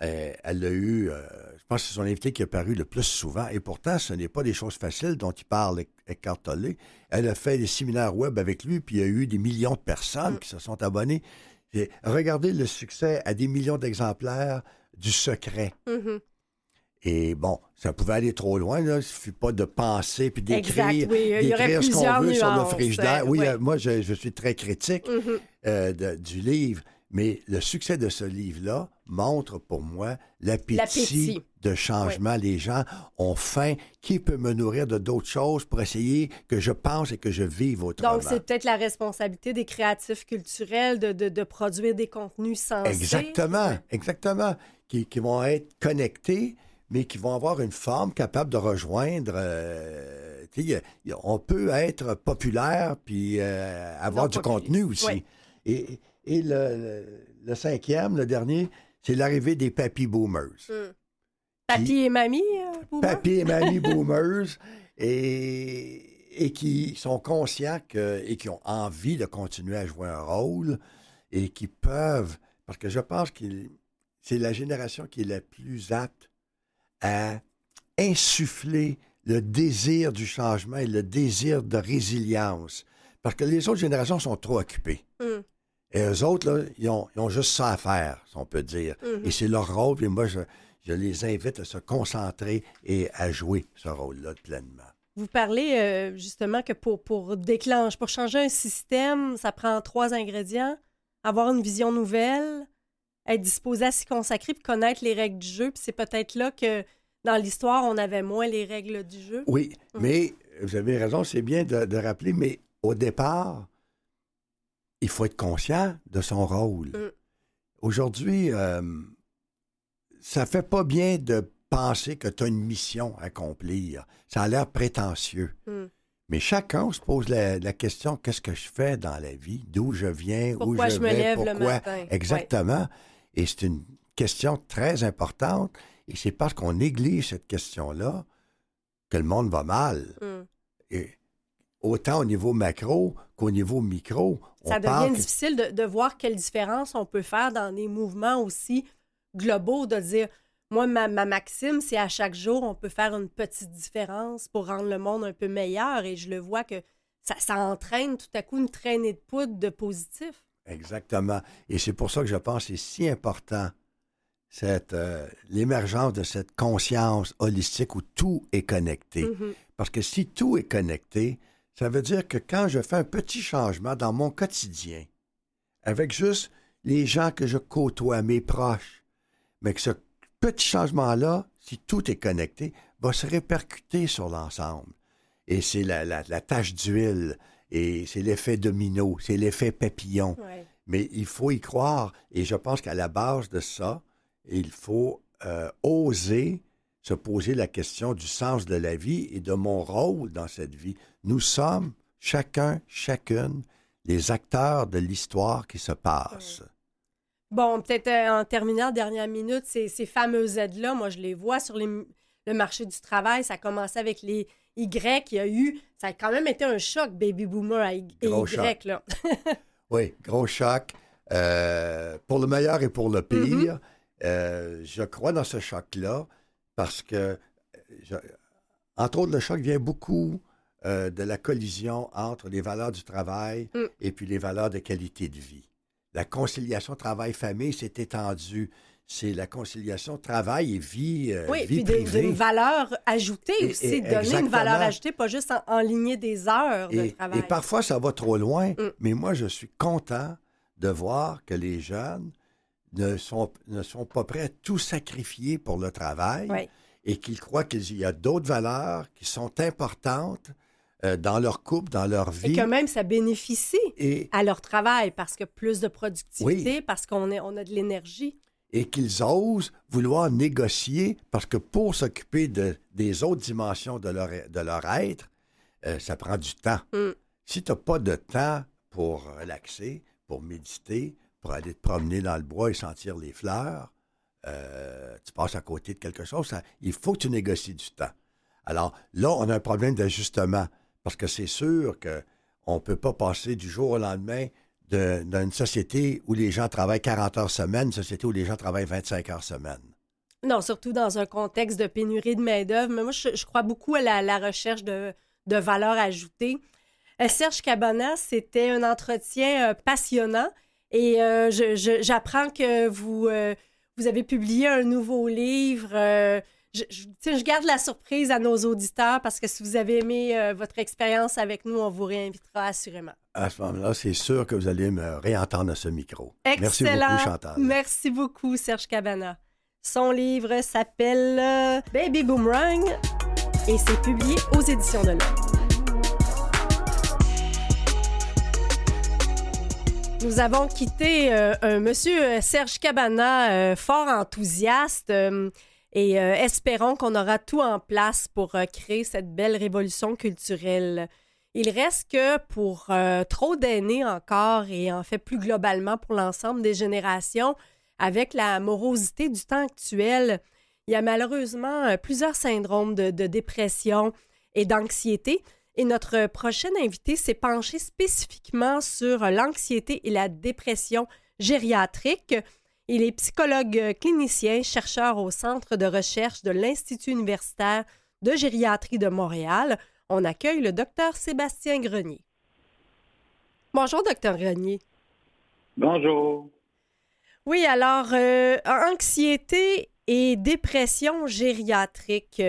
Elle a eu, je pense que c'est son invité qui a paru le plus souvent, et pourtant, ce n'est pas des choses faciles dont il parle, Eckhart. Elle a fait des séminaires web avec lui, puis il y a eu des millions de personnes mm. qui se sont abonnées. Regardez le succès à des millions d'exemplaires du secret. Mm-hmm. Et bon, ça pouvait aller trop loin. Là. Il ne suffit pas de penser puis d'écrire ce qu'on veut sur le frigidaire. Oui, euh, moi, je, suis très critique mm-hmm. euh, du livre. Mais le succès de ce livre-là montre pour moi l'appétit de changement. Les gens ont faim. Qui peut me nourrir de d'autres choses pour essayer que je pense et que je vive autrement? Donc, c'est peut-être la responsabilité des créatifs culturels de, de, produire des contenus sensés. Exactement, exactement. Qui, qui, vont être connectés, mais qui vont avoir une forme capable de rejoindre. euh, on peut être populaire puis euh, avoir Non du contenu aussi. Oui. Et, et le, le- le cinquième, le dernier, c'est l'arrivée des papy boomers. Hmm. Papy et mamie, euh, Boomer? Papy et mamie (laughs) boomers et, et qui sont conscients que, et qui ont envie de continuer à jouer un rôle et qui peuvent, parce que je pense que c'est la génération qui est la plus apte à insuffler le désir du changement et le désir de résilience. Parce que les autres générations sont trop occupées. Hmm. Et eux autres, là, ils, ont, ils ont juste ça à faire, si on peut dire. Mhm. Et c'est leur rôle. Et moi, je, je les invite à se concentrer et à jouer ce rôle-là pleinement. Vous parlez euh, justement que pour, pour déclencher, pour changer un système, ça prend trois ingrédients. Avoir une vision nouvelle, être disposé à s'y consacrer, puis connaître les règles du jeu. Puis c'est peut-être là que dans l'histoire, on avait moins les règles du jeu. Oui, Mhm. mais vous avez raison, c'est bien de, de rappeler, mais au départ, il faut être conscient de son rôle. Mhm. Aujourd'hui, euh, ça fait pas bien de penser que tu as une mission à accomplir. Ça a l'air prétentieux. Hmm. Mais chacun se pose la, la question qu'est-ce que je fais dans la vie, d'où je viens, Pourquoi où je, je me lève le matin? Exactement. Et c'est une question très importante. Et c'est parce qu'on néglige cette question-là que le monde va mal. Et autant au niveau macro qu'au niveau micro. Ça on devient difficile de, de voir quelle différence on peut faire dans des mouvements aussi globaux, de dire, moi, ma, ma maxime, c'est à chaque jour, on peut faire une petite différence pour rendre le monde un peu meilleur. Et je le vois que ça, ça entraîne tout à coup une traînée de poudre de positif. Exactement. Et c'est pour ça que je pense que c'est si important cette, euh, l'émergence de cette conscience holistique où tout est connecté. Mhm. Parce que si tout est connecté, ça veut dire que quand je fais un petit changement dans mon quotidien, avec juste les gens que je côtoie, mes proches, mais que ce petit changement-là, si tout est connecté, va se répercuter sur l'ensemble. Et c'est la, la, la tache d'huile, et c'est l'effet domino, c'est l'effet papillon. Ouais. Mais il faut y croire. Et je pense qu'à la base de ça, il faut euh, oser se poser la question du sens de la vie et de mon rôle dans cette vie. Nous sommes, chacun, chacune, les acteurs de l'histoire qui se passe. Bon, peut-être euh, en terminant, dernière minute, ces, ces fameuses aides-là, moi, je les vois sur les- le marché du travail. Ça a commencé avec les Y. Il y a eu, ça a quand même été un choc, baby boomer à Y. Gros Y, choc. là. (laughs) Oui, gros choc. euh, pour le meilleur et pour le pire. Euh, je crois dans ce choc-là parce que, euh, je- entre autres, le choc vient beaucoup euh, de la collision entre les valeurs du travail Mm. et puis les valeurs de qualité de vie. La conciliation travail-famille s'est étendue. C'est la conciliation travail et vie, euh, Oui, vie puis de- privée. d'une valeur ajoutée Et- aussi, et- donner une valeur ajoutée, pas juste en, enligner des heures de Et, travail. et parfois, ça va trop loin, Mm. mais moi, je suis content de voir que les jeunes ne sont, ne sont pas prêts à tout sacrifier pour le travail Oui. et qu'ils croient qu'il y a d'autres valeurs qui sont importantes euh, dans leur couple, dans leur Et vie. que même ça bénéficie Et, à leur travail parce que plus de productivité, Oui. parce qu'on on a de l'énergie. et qu'ils osent vouloir négocier parce que pour s'occuper de, des autres dimensions de leur, de leur être, euh, ça prend du temps. Mm. Si tu n'as pas de temps pour relaxer, pour méditer, pour aller te promener dans le bois et sentir les fleurs, euh, tu passes à côté de quelque chose, il faut que tu négocies du temps. Alors là, on a un problème d'ajustement parce que c'est sûr qu'on ne peut pas passer du jour au lendemain de- d'une société où les gens travaillent 40 heures semaine, une société où les gens travaillent 25 heures semaine. Non, surtout dans un contexte de pénurie de main-d'œuvre. Mais moi, je, crois beaucoup à la, la recherche de, de valeur ajoutée. Euh, Serge Cabana, c'était un entretien euh, passionnant et euh, j'apprends que vous, euh, vous avez publié un nouveau livre. euh, je, garde la surprise à nos auditeurs parce que si vous avez aimé votre expérience avec nous, on vous réinvitera assurément. À ce moment-là, c'est sûr que vous allez me réentendre à ce micro. Merci Excellent. beaucoup, Chantal. Merci beaucoup, Serge Cabana. Son livre s'appelle Baby Boomerang et c'est publié aux éditions de l'Homme. Nous avons quitté euh, un monsieur euh, Serge Cabana, euh, fort enthousiaste. euh, Et espérons qu'on aura tout en place pour créer cette belle révolution culturelle. Il reste que pour trop d'aînés encore, et en fait plus globalement pour l'ensemble des générations, avec la morosité du temps actuel, il y a malheureusement plusieurs syndromes de dépression et d'anxiété. Et notre prochain invité s'est penché spécifiquement sur l'anxiété et la dépression gériatrique. Il est psychologue euh, clinicien, chercheur au Centre de recherche de l'Institut universitaire de gériatrie de Montréal. On accueille le docteur Sébastien Grenier. Bonjour, docteur Grenier. Bonjour. Oui, alors, euh, anxiété et dépression gériatrique.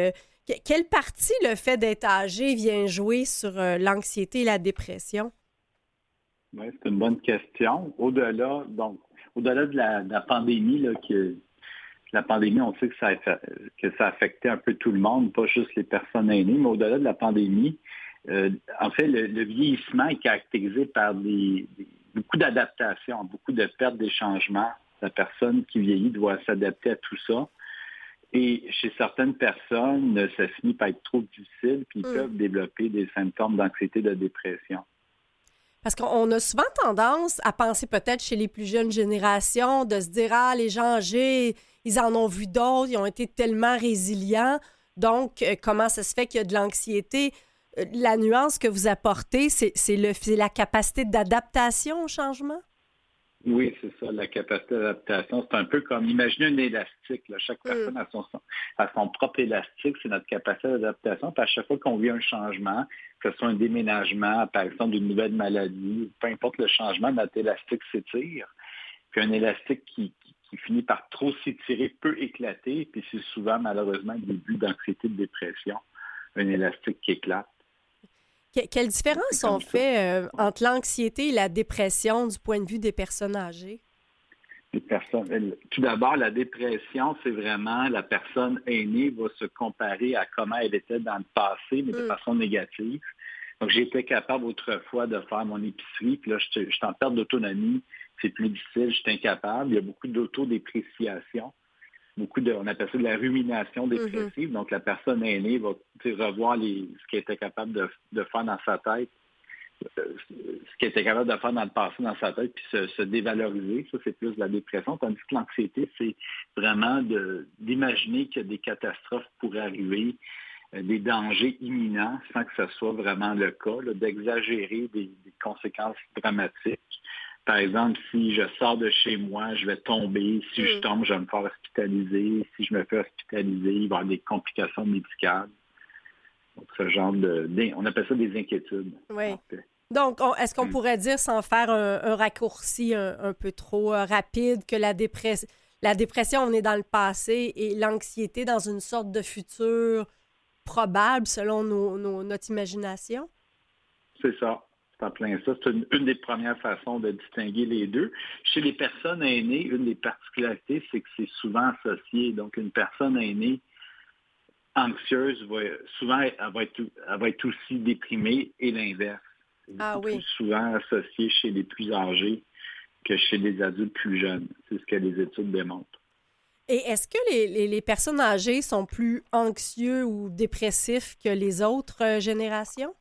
Euh, quelle partie le fait d'être âgé vient jouer sur l'anxiété et la dépression? Oui, c'est une bonne question. Au-delà, donc, au-delà de la, pandémie, là, que la pandémie, on sait que ça, a, que ça affectait un peu tout le monde, pas juste les personnes aînées, mais au-delà de la pandémie, euh, en fait, le, vieillissement est caractérisé par des, beaucoup d'adaptations, beaucoup de pertes des changements. La personne qui vieillit doit s'adapter à tout ça. Et chez certaines personnes, ça finit par être trop difficile, puis ils mm. peuvent développer des symptômes d'anxiété, de dépression. Parce qu'on a souvent tendance à penser peut-être chez les plus jeunes générations de se dire Ah, les gens âgés, ils en ont vu d'autres, ils ont été tellement résilients. Donc, euh, comment ça se fait qu'il y a de l'anxiété? Euh, la nuance que vous apportez, c'est la capacité d'adaptation au changement? Oui, c'est ça, la capacité d'adaptation. C'est un peu comme, imaginez un élastique. Chaque mm. personne a, son, a son propre élastique, c'est notre capacité d'adaptation. à chaque fois qu'on vit un changement, que ce soit un déménagement, par exemple, d'une nouvelle maladie, peu importe le changement, notre élastique s'étire. Puis un élastique qui, finit par trop s'étirer peut éclater, puis c'est souvent, malheureusement, le début d'anxiété, de dépression, un élastique qui éclate. Quelle différence on fait euh, entre l'anxiété et la dépression du point de vue des personnes âgées? personnes. Tout d'abord, la dépression, c'est vraiment la personne aînée va se comparer à comment elle était dans le passé, mais de mm. façon négative. Donc, j'étais capable autrefois de faire mon épicerie, puis là, je, suis en perte d'autonomie, c'est plus difficile, je suis incapable. Il y a beaucoup d'autodépréciation, beaucoup de, on appelle ça de la rumination mm-hmm. dépressive. Donc, la personne aînée va revoir les, ce qu'elle était capable de faire dans sa tête ce qu'il était capable de faire dans le passé dans sa tête, puis se, dévaloriser. Ça, c'est plus de la dépression. Tandis que l'anxiété, c'est vraiment d'imaginer que des catastrophes pourraient arriver, euh, des dangers imminents, sans que ce soit vraiment le cas, d'exagérer des, conséquences dramatiques. Par exemple, si je sors de chez moi, je vais tomber. Si je mm. tombe, je vais me faire hospitaliser. Si je me fais hospitaliser, il va y avoir des complications médicales. Donc, ce genre de... On appelle ça des inquiétudes. Oui. Donc, est-ce qu'on mm. pourrait dire, sans faire un, raccourci un, peu trop euh, rapide, que la, la dépression, on est dans le passé et l'anxiété dans une sorte de futur probable selon notre imagination? C'est ça. C'est en plein ça. C'est une, des premières façons de distinguer les deux. Chez les personnes aînées, une des particularités, c'est que c'est souvent associé. Donc, une personne aînée anxieuse, va, souvent, elle va, être, elle va être aussi déprimée et l'inverse ah, oui. plus souvent associé chez les plus âgés que chez les adultes plus jeunes. C'est ce que les études démontrent. Et est-ce que les, personnes âgées sont plus anxieux ou dépressifs que les autres euh, générations?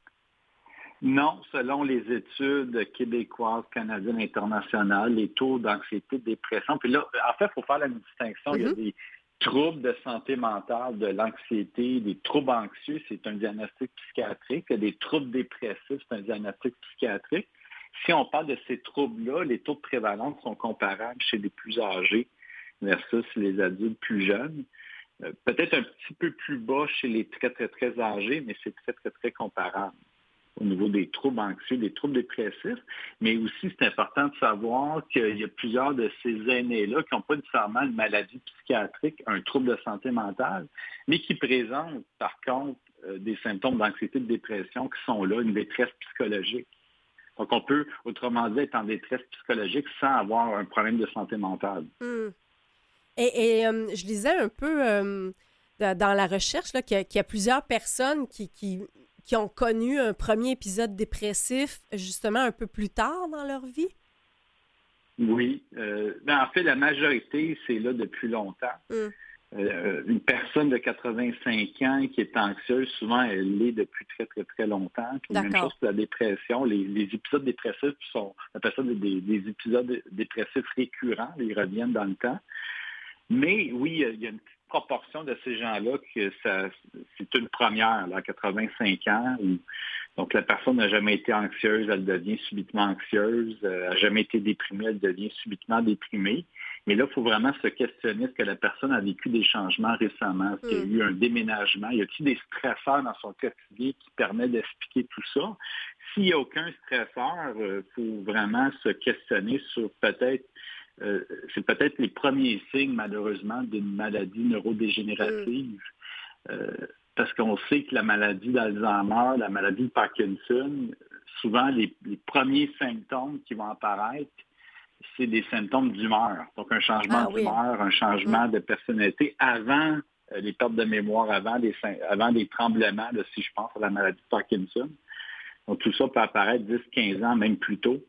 Non, selon les études québécoises, canadiennes, internationales, les taux d'anxiété, de dépression. Puis là, en fait, il faut faire la distinction. Il y a mm-hmm. des troubles de santé mentale, de l'anxiété, des troubles anxieux, c'est un diagnostic psychiatrique. Des troubles dépressifs, c'est un diagnostic psychiatrique. Si on parle de ces troubles-là, les taux de prévalence sont comparables chez les plus âgés versus les adultes plus jeunes. Euh, peut-être un petit peu plus bas chez les très, très, très âgés, mais c'est très, très, très comparable au niveau des troubles anxieux, des troubles dépressifs, mais aussi c'est important de savoir qu'il y a plusieurs de ces aînés-là qui n'ont pas nécessairement une maladie psychiatrique, un trouble de santé mentale, mais qui présentent par contre euh, des symptômes d'anxiété, de dépression qui sont là, une détresse psychologique. Donc on peut, autrement dit, être en détresse psychologique sans avoir un problème de santé mentale. Hmm. Et, euh, je lisais un peu euh, dans la recherche qu'il y, a plusieurs personnes qui ont connu un premier épisode dépressif justement un peu plus tard dans leur vie? Oui. Euh, ben, en fait, la majorité, c'est là depuis longtemps. Hum. euh, une personne de 85 ans qui est anxieuse, souvent, elle l'est depuis très, très, très longtemps. Puis même chose pour la dépression. Les, épisodes dépressifs sont, on appelle ça des, épisodes dépressifs récurrents. Ils reviennent dans le temps. Mais oui, il y a une petite proportion de ces gens-là que ça, c'est une première, à 85 ans. donc, la personne n'a jamais été anxieuse, elle devient subitement anxieuse. Elle euh, n'a jamais été déprimée, elle devient subitement déprimée. Mais là, il faut vraiment se questionner est-ce que la personne a vécu des changements récemment, est-ce qu'il y a mm. eu un déménagement, y a-t-il des stresseurs dans son quotidien qui permettent d'expliquer tout ça? S'il n'y a aucun stresseur, il euh, faut vraiment se questionner sur peut-être euh, c'est peut-être les premiers signes, malheureusement, d'une maladie neurodégénérative. Euh, parce qu'on sait que la maladie d'Alzheimer, la maladie de Parkinson, souvent les premiers symptômes qui vont apparaître, c'est des symptômes d'humeur. Donc, un changement ah d'humeur, un changement mm. de personnalité avant euh, les pertes de mémoire, avant des, avant tremblements, si je pense à la maladie de Parkinson. Donc, tout ça peut apparaître 10, 15 ans, même plus tôt.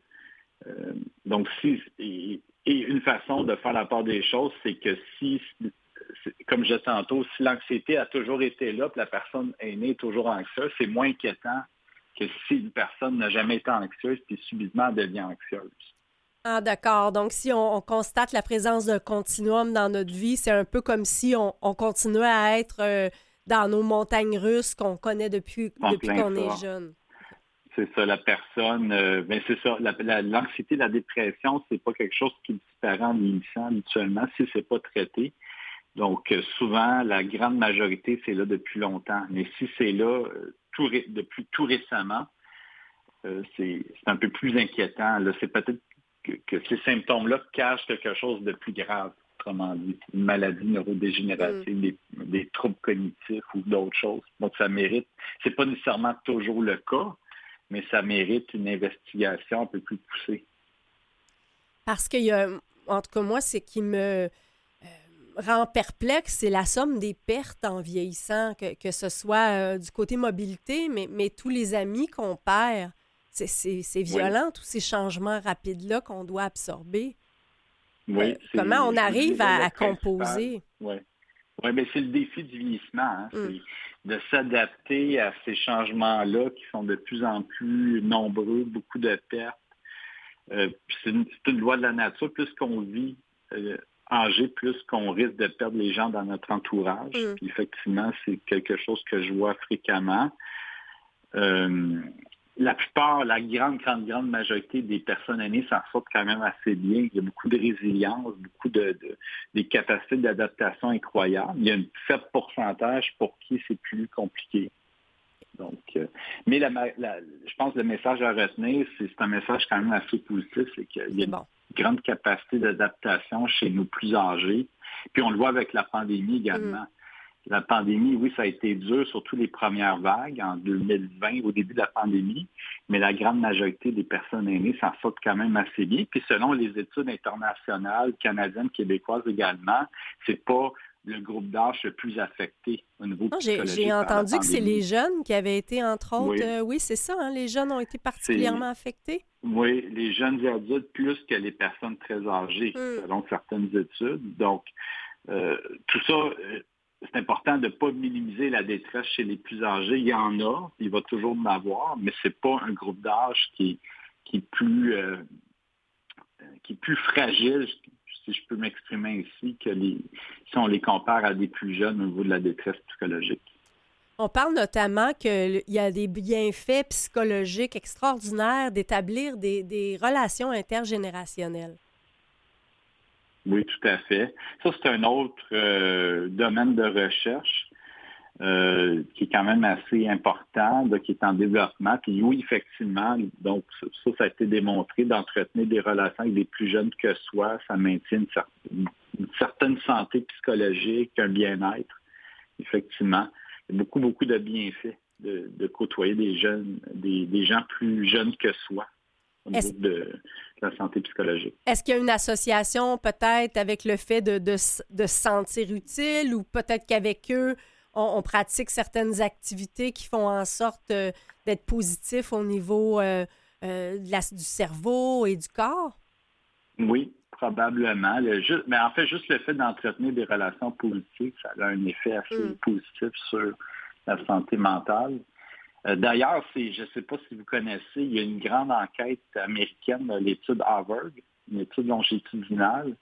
Euh, donc, si, et, une façon de faire la part des choses, c'est que si, comme je disais tantôt, si l'anxiété a toujours été là, que la personne est née toujours anxieuse, c'est moins inquiétant que si une personne n'a jamais été anxieuse, puis subitement devient anxieuse. Ah, d'accord. Donc, si on, constate la présence d'un continuum dans notre vie, c'est un peu comme si on, continuait à être euh, dans nos montagnes russes qu'on connaît depuis, depuis qu'on est jeune. C'est ça, la personne, euh, ben, c'est ça, l'anxiété, la, dépression, c'est pas quelque chose qui disparaît en vieillissant habituellement si c'est pas traité. Donc, euh, souvent, la grande majorité, c'est là depuis longtemps. Mais si c'est là tout, depuis tout récemment, c'est un peu plus inquiétant. Là, c'est peut-être que, ces symptômes-là cachent quelque chose de plus grave, autrement dit, une maladie neurodégénérative, mm. des, troubles cognitifs ou d'autres choses. Donc, ça mérite, c'est pas nécessairement toujours le cas, mais ça mérite une investigation un peu plus poussée. Parce qu'il y a, en tout cas, moi, ce qui me euh, rend perplexe, c'est la somme des pertes en vieillissant, que, ce soit euh, du côté mobilité, mais, mais tous les amis qu'on perd. C'est violent, tous ces changements rapides-là qu'on doit absorber. Oui, euh, comment on arrive à, composer? Oui, ouais, mais c'est le défi du vieillissement. Hein. Mm. de s'adapter à ces changements-là qui sont de plus en plus nombreux, beaucoup de pertes. Euh, c'est une, loi de la nature. Plus qu'on vit euh, âgé, plus qu'on risque de perdre les gens dans notre entourage. Mm. Puis effectivement, c'est quelque chose que je vois fréquemment. Euh, la plupart, la grande, grande, grande majorité des personnes aînées s'en sortent quand même assez bien. Il y a beaucoup de résilience, beaucoup de, des capacités d'adaptation incroyables. Il y a un faible pourcentage pour qui c'est plus compliqué. Donc, euh, mais je pense que le message à retenir, c'est un message quand même assez positif, c'est qu'il y a une grande capacité d'adaptation chez nos plus âgés. Puis on le voit avec la pandémie également. Mm. La pandémie, oui, ça a été dur, surtout les premières vagues en 2020, au début de la pandémie, mais la grande majorité des personnes aînées s'en sortent quand même assez bien. Puis selon les études internationales, canadiennes, québécoises également, c'est pas le groupe d'âge le plus affecté au niveau J'ai entendu que c'est les jeunes qui avaient été, entre autres, oui, euh, c'est ça, hein, les jeunes ont été particulièrement affectés. Oui, les jeunes adultes plus que les personnes très âgées, hmm. selon certaines études. Donc, euh, tout ça, euh, c'est important de ne pas minimiser la détresse chez les plus âgés. Il y en a, il va toujours en avoir, mais ce n'est pas un groupe d'âge qui, est plus, euh, qui est plus fragile, si je peux m'exprimer ainsi, que les, si on les compare à des plus jeunes au niveau de la détresse psychologique. On parle notamment qu'il y a des bienfaits psychologiques extraordinaires d'établir des relations intergénérationnelles. Oui, tout à fait. Ça, c'est un autre euh, domaine de recherche euh, qui est quand même assez important, qui est en développement. Puis oui, effectivement, donc ça, ça a été démontré d'entretenir des relations avec des plus jeunes que soi, ça maintient une, certaine, santé psychologique, un bien-être. Effectivement, beaucoup, beaucoup de bienfaits de, côtoyer des jeunes, des gens plus jeunes que soi au niveau de la santé psychologique. Est-ce qu'il y a une association peut-être avec le fait de, de, se sentir utile ou peut-être qu'avec eux, on, pratique certaines activités qui font en sorte euh, d'être positif au niveau euh, euh, du cerveau et du corps? Oui, probablement. mais en fait, juste le fait d'entretenir des relations positives, ça a un effet assez mm. positif sur la santé mentale. Euh, d'ailleurs, je ne sais pas si vous connaissez, il y a une grande enquête américaine, l'étude Harvard, une étude longitudinale.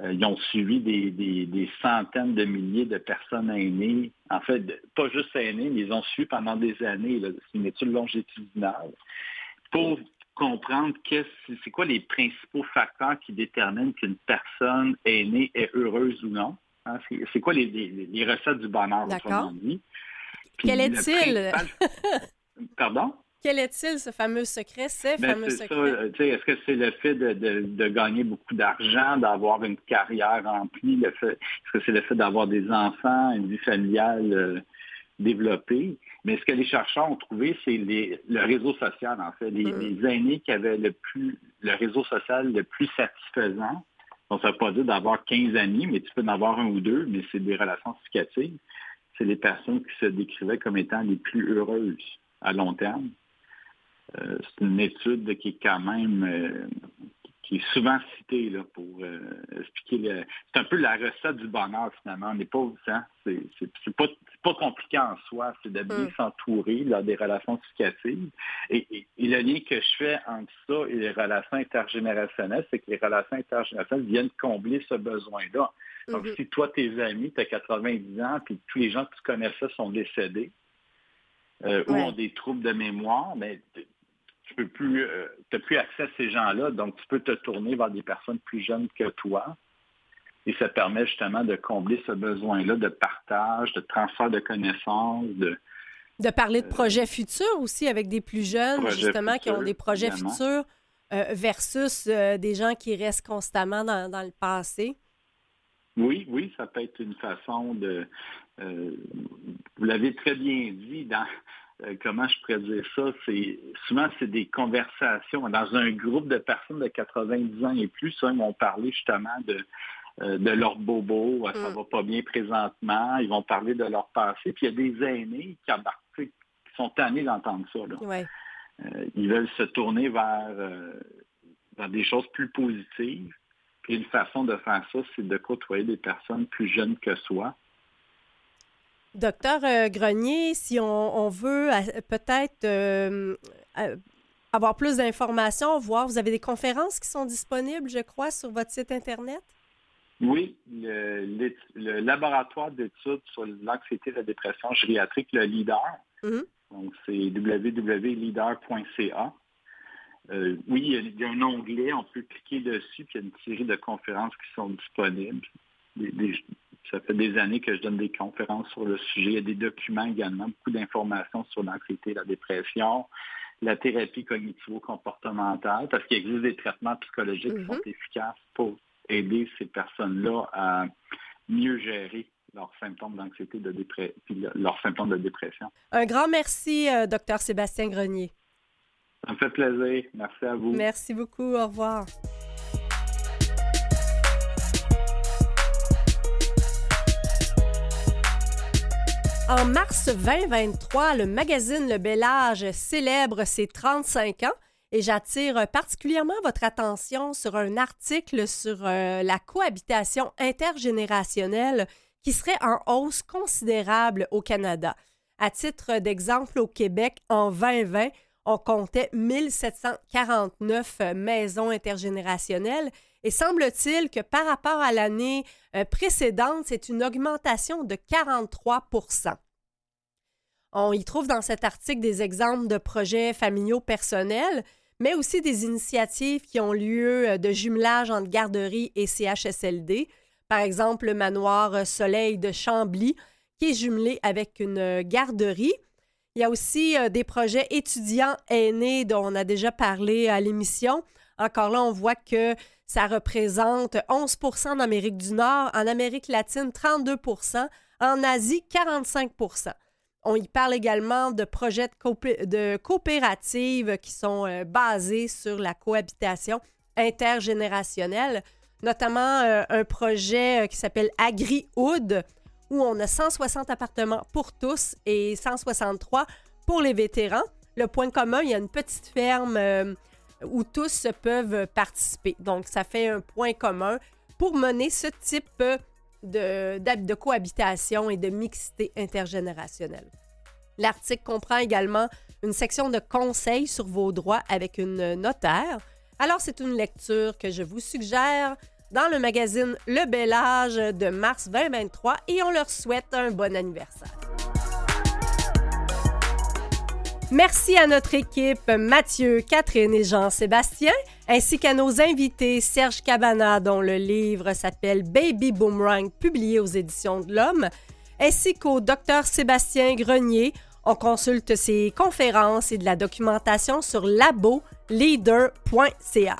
Euh, ils ont suivi des, centaines de milliers de personnes aînées. En fait, pas juste aînées, mais ils ont suivi pendant des années. C'est une étude longitudinale pour comprendre c'est quoi les principaux facteurs qui déterminent qu'une personne aînée est heureuse ou non. Hein. C'est quoi les, recettes du bonheur, autrement dit. Quel est-il? (laughs) Pardon? Quel est-il, ce fameux secret, ces ben, fameux secrets? Est-ce que c'est le fait de, gagner beaucoup d'argent, d'avoir une carrière remplie? Est-ce que c'est le fait d'avoir des enfants, une vie familiale euh, développée? Mais ce que les chercheurs ont trouvé, c'est le réseau social, en fait. Les, mm. les, aînés qui avaient le plus le réseau social le plus satisfaisant. On ne veut pas dire d'avoir 15 amis, mais tu peux en avoir un ou deux, mais c'est des relations significatives c'est les personnes qui se décrivaient comme étant les plus heureuses à long terme. Euh, c'est une étude qui est quand même euh, qui est souvent citée là, pour euh, expliquer le. C'est un peu la recette du bonheur finalement. On n'est pas hein, c'est, pas, pas compliqué en soi, c'est de bien mm. s'entourer dans des relations significatives. Et, le lien que je fais entre ça et les relations intergénérationnelles, c'est que les relations intergénérationnelles viennent combler ce besoin-là. Donc, mm-hmm. si toi, tes amis, tu as 90 ans, puis tous les gens que tu connaissais sont décédés euh, ou ont des troubles de mémoire, mais tu peux plus, euh, plus accès à ces gens-là, donc tu peux te tourner vers des personnes plus jeunes que toi. Et ça permet justement de combler ce besoin-là de partage, de transfert de connaissances, de, de parler de euh, projets futurs aussi avec des plus jeunes, justement, qui ont des projets futurs versus des gens qui restent constamment dans le passé. Oui, oui, ça peut être une façon de. Euh, vous l'avez très bien dit dans euh, comment je pourrais dire ça, c'est souvent c'est des conversations dans un groupe de personnes de 90 ans et plus, ça, ils vont parler justement de euh, de leur bobo, ça mm. va pas bien présentement, ils vont parler de leur passé, puis il y a des aînés qui, qui sont tannés d'entendre ça. ils veulent se tourner vers, vers des choses plus positives. Et une façon de faire ça, c'est de côtoyer des personnes plus jeunes que soi. Docteur euh, Grenier, si on, veut euh, peut-être euh, avoir plus d'informations, voir, vous avez des conférences qui sont disponibles, je crois, sur votre site Internet? Oui, le, laboratoire d'études sur l'anxiété et la dépression gériatrique, le LEADER. Mm-hmm. Donc, c'est www.leader.ca. Euh, oui, il y, a, un onglet, on peut cliquer dessus, puis il y a une série de conférences qui sont disponibles. ça fait des années que je donne des conférences sur le sujet. Il y a des documents également, beaucoup d'informations sur l'anxiété, la dépression, la thérapie cognitivo-comportementale, parce qu'il existe des traitements psychologiques qui sont mm-hmm. efficaces pour aider ces personnes-là à mieux gérer leurs symptômes d'anxiété, de dépression, leurs symptômes de dépression. Un grand merci, euh, docteur Sébastien Grenier. Ça me fait plaisir. Merci à vous. Merci beaucoup. Au revoir. En mars 2023, le magazine Le Bel Âge célèbre ses 35 ans et j'attire particulièrement votre attention sur un article sur euh, la cohabitation intergénérationnelle qui serait en hausse considérable au Canada. À titre d'exemple, au Québec, en 2020, on comptait 1749 euh, maisons intergénérationnelles et semble-t-il que par rapport à l'année euh, précédente, c'est une augmentation de 43% On y trouve dans cet article des exemples de projets familiaux personnels, mais aussi des initiatives qui ont lieu euh, de jumelage entre garderie et CHSLD. Par exemple, le manoir Soleil de Chambly, qui est jumelé avec une garderie. Il y a aussi euh, des projets étudiants aînés dont on a déjà parlé à l'émission. Encore là, on voit que ça représente 11% en Amérique du Nord, en Amérique latine 32% en Asie 45% On y parle également de projets de, coopératives qui sont euh, basés sur la cohabitation intergénérationnelle, notamment euh, un projet qui s'appelle AgriHood, où on a 160 appartements pour tous et 163 pour les vétérans. Le point commun, il y a une petite ferme euh, où tous peuvent participer. Donc, ça fait un point commun pour mener ce type de, de cohabitation et de mixité intergénérationnelle. L'article comprend également une section de conseils sur vos droits avec une notaire. Alors, c'est une lecture que je vous suggère dans le magazine Le Bel Âge de mars 2023 et on leur souhaite un bon anniversaire. Merci à notre équipe Mathieu, Catherine et Jean-Sébastien, ainsi qu'à nos invités Serge Cabana, dont le livre s'appelle Baby Boomerang, publié aux éditions de l'Homme, ainsi qu'au docteur Sébastien Grenier. On consulte ses conférences et de la documentation sur laboleader.ca.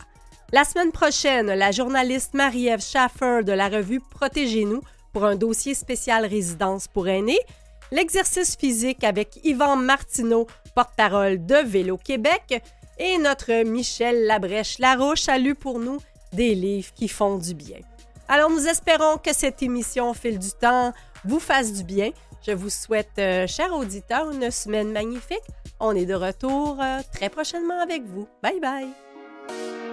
La semaine prochaine, la journaliste Marie-Ève Schaffer de la revue Protégez-nous pour un dossier spécial résidence pour aînés, l'exercice physique avec Yvan Martineau, porte-parole de Vélo Québec, et notre Michel Labrèche-Larouche a lu pour nous des livres qui font du bien. Alors nous espérons que cette émission au fil du temps vous fasse du bien. Je vous souhaite, euh, chers auditeurs, une semaine magnifique. On est de retour euh, très prochainement avec vous. Bye bye.